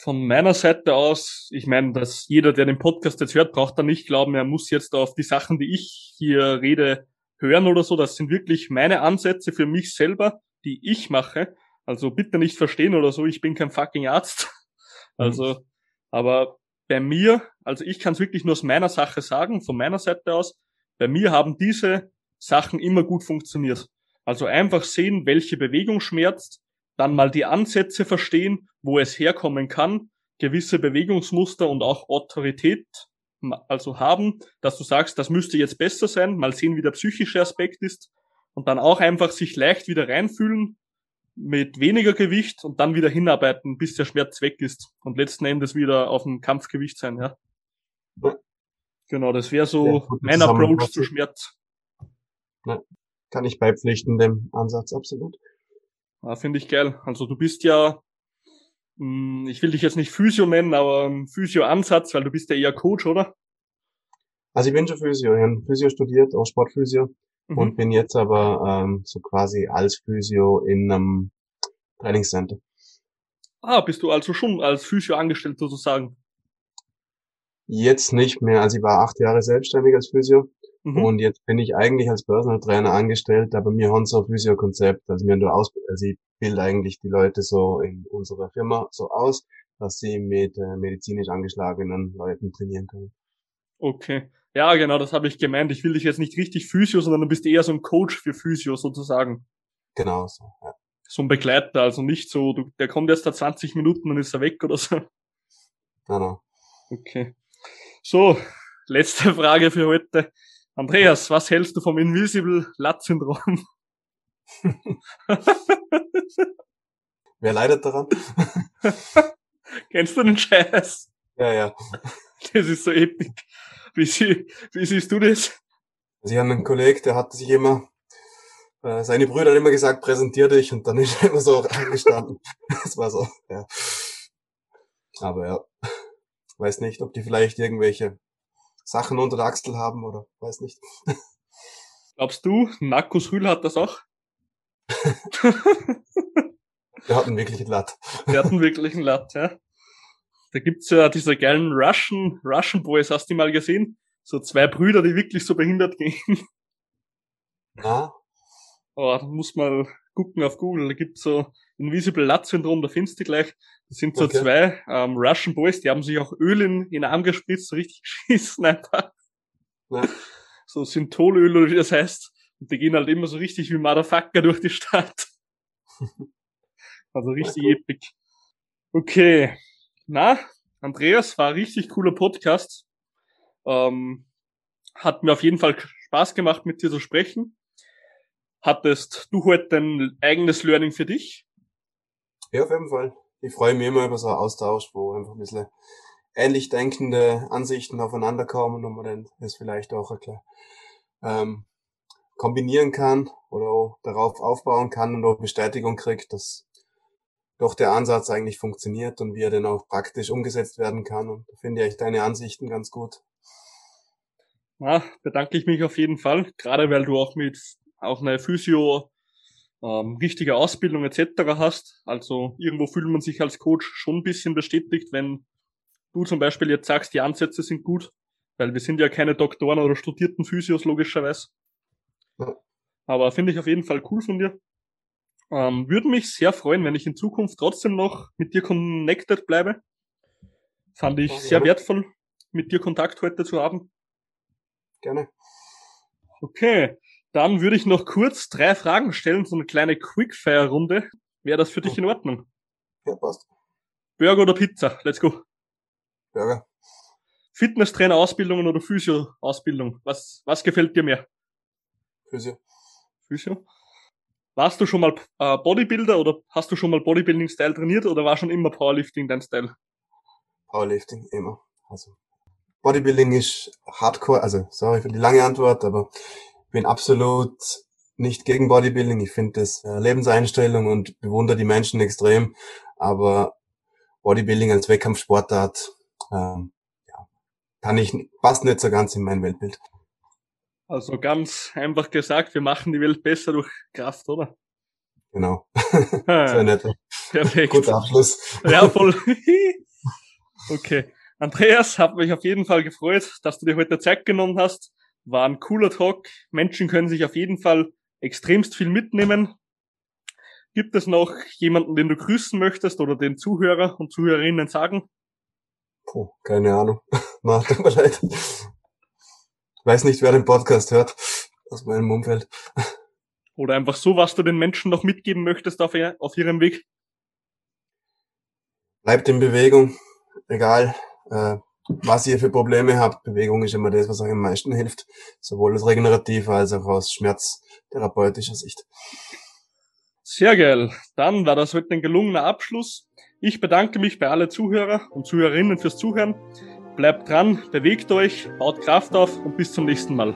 von meiner Seite aus, ich meine, dass jeder, der den Podcast jetzt hört, braucht da nicht glauben, er muss jetzt auf die Sachen, die ich hier rede, hören oder so. Das sind wirklich meine Ansätze für mich selber, die ich mache. Also bitte nicht verstehen oder so, ich bin kein fucking Arzt. Also, aber bei mir, also ich kann es wirklich nur aus meiner Sache sagen, von meiner Seite aus, bei mir haben diese Sachen immer gut funktioniert. Also einfach sehen, welche Bewegung schmerzt, dann mal die Ansätze verstehen, wo es herkommen kann, gewisse Bewegungsmuster und auch Autorität also haben, dass du sagst, das müsste jetzt besser sein, mal sehen, wie der psychische Aspekt ist und dann auch einfach sich leicht wieder reinfühlen, mit weniger Gewicht und dann wieder hinarbeiten, bis der Schmerz weg ist und letzten Endes wieder auf dem Kampfgewicht sein, ja. Genau, das wäre so ja, mein Approach zu Schmerz. Ja, kann ich beipflichten, dem Ansatz, absolut. Ja, Finde ich geil. Also du bist ja, mh, hm, ich will dich jetzt nicht Physio nennen, aber ein Physio-Ansatz, weil du bist ja eher Coach, oder? Also ich bin schon Physio, ich habe Physio studiert, auch Sportphysio mhm. und bin jetzt aber ähm, so quasi als Physio in einem Trainingscenter. Ah, bist du also schon als Physio angestellt sozusagen? Jetzt nicht mehr. Also ich war acht Jahre selbstständig als Physio mhm. und jetzt bin ich eigentlich als Personal Trainer angestellt, aber wir haben so ein Physio-Konzept. Also wir haben aus, also ich bilde eigentlich die Leute so in unserer Firma so aus, dass sie mit äh, medizinisch angeschlagenen Leuten trainieren können. Okay. Ja, genau, das habe ich gemeint. Ich will dich jetzt nicht richtig Physio, sondern du bist eher so ein Coach für Physio sozusagen. Genau so, ja. So ein Begleiter, also nicht so, du, der kommt erst da 20 Minuten und ist er weg oder so. Genau. Okay. So, letzte Frage für heute. Andreas, was hältst du vom Invisible Lat Syndrom? Wer leidet daran? Kennst du den Scheiß? Ja, ja. Das ist so episch. Wie, sie, wie siehst du das? Also ich habe einen Kollegen, der hat sich immer, äh, seine Brüder haben immer gesagt, präsentier dich und dann ist er immer so eingestanden. das war so, ja. Aber ja, weiß nicht, ob die vielleicht irgendwelche Sachen unter der Achsel haben oder weiß nicht. Glaubst du, Markus Rühl hat das auch? Der hat einen wirklichen Latt. Der hat einen wirklichen Latt, ja. Da gibt's ja diese geilen Russian, Russian Boys, hast du die mal gesehen? So zwei Brüder, die wirklich so behindert gehen. Ja. Oh, da muss man gucken auf Google. Da gibt's so Invisible Lat Syndrom, da findest du gleich. Das sind so okay. zwei ähm, Russian Boys, die haben sich auch Öl in, in den Arm gespritzt, so richtig geschissen einfach. Ja. So Syntholöl oder wie das heißt. Und die gehen halt immer so richtig wie Motherfucker durch die Stadt. Also richtig epic. Okay. Na, Andreas, war ein richtig cooler Podcast. Ähm, hat mir auf jeden Fall Spaß gemacht, mit dir zu sprechen. Hattest du heute ein eigenes Learning für dich? Ja, auf jeden Fall. Ich freue mich immer über so einen Austausch, wo einfach ein bisschen ähnlich denkende Ansichten aufeinander kommen und man dann das vielleicht auch ein ähm, kombinieren kann oder auch darauf aufbauen kann und auch Bestätigung kriegt, dass doch der Ansatz eigentlich funktioniert und wie er dann auch praktisch umgesetzt werden kann. Und da finde ich deine Ansichten ganz gut. Ja, bedanke ich mich auf jeden Fall, gerade weil du auch mit auch eine Physio ähm, richtige Ausbildung etc. hast. Also irgendwo fühlt man sich als Coach schon ein bisschen bestätigt, wenn du zum Beispiel jetzt sagst, die Ansätze sind gut, weil wir sind ja keine Doktoren oder studierten Physios logischerweise. Aber finde ich auf jeden Fall cool von dir. Ähm, würde mich sehr freuen, wenn ich in Zukunft trotzdem noch mit dir connected bleibe. Fand ich sehr wertvoll, mit dir Kontakt heute zu haben. Gerne. Okay, dann würde ich noch kurz drei Fragen stellen, so eine kleine Quickfire-Runde. Wäre das für dich in Ordnung? Ja, passt. Burger oder Pizza? Let's go. Burger. Fitnesstrainer-Ausbildungen oder Physio-Ausbildung? Was, was gefällt dir mehr? Physio. Physio. Warst du schon mal äh, Bodybuilder oder hast du schon mal Bodybuilding-Style trainiert oder war schon immer Powerlifting dein Style? Powerlifting, immer. Also Bodybuilding ist Hardcore, also sorry für die lange Antwort, aber ich bin absolut nicht gegen Bodybuilding. Ich finde das äh, Lebenseinstellung und bewundere die Menschen extrem. Aber Bodybuilding als Wettkampfsportart, ähm, ja, kann ich, passt nicht so ganz in mein Weltbild. Also ganz einfach gesagt, wir machen die Welt besser durch Kraft, oder? Genau. Sehr nett. Perfekt. Guter Abschluss. Ja, voll. okay. Andreas, hat mich auf jeden Fall gefreut, dass du dir heute Zeit genommen hast. War ein cooler Talk. Menschen können sich auf jeden Fall extremst viel mitnehmen. Gibt es noch jemanden, den du grüßen möchtest oder den Zuhörer und Zuhörerinnen sagen? Puh, keine Ahnung. Tut mir leid. Weiß nicht, wer den Podcast hört aus meinem Umfeld. Oder einfach so, was du den Menschen noch mitgeben möchtest auf, auf ihrem Weg? Bleibt in Bewegung, egal äh, was ihr für Probleme habt. Bewegung ist immer das, was euch am meisten hilft, sowohl aus regenerativer als auch aus schmerztherapeutischer Sicht. Sehr geil. Dann war das heute ein gelungener Abschluss. Ich bedanke mich bei alle Zuhörer und Zuhörerinnen fürs Zuhören. Bleibt dran, bewegt euch, baut Kraft auf und bis zum nächsten Mal.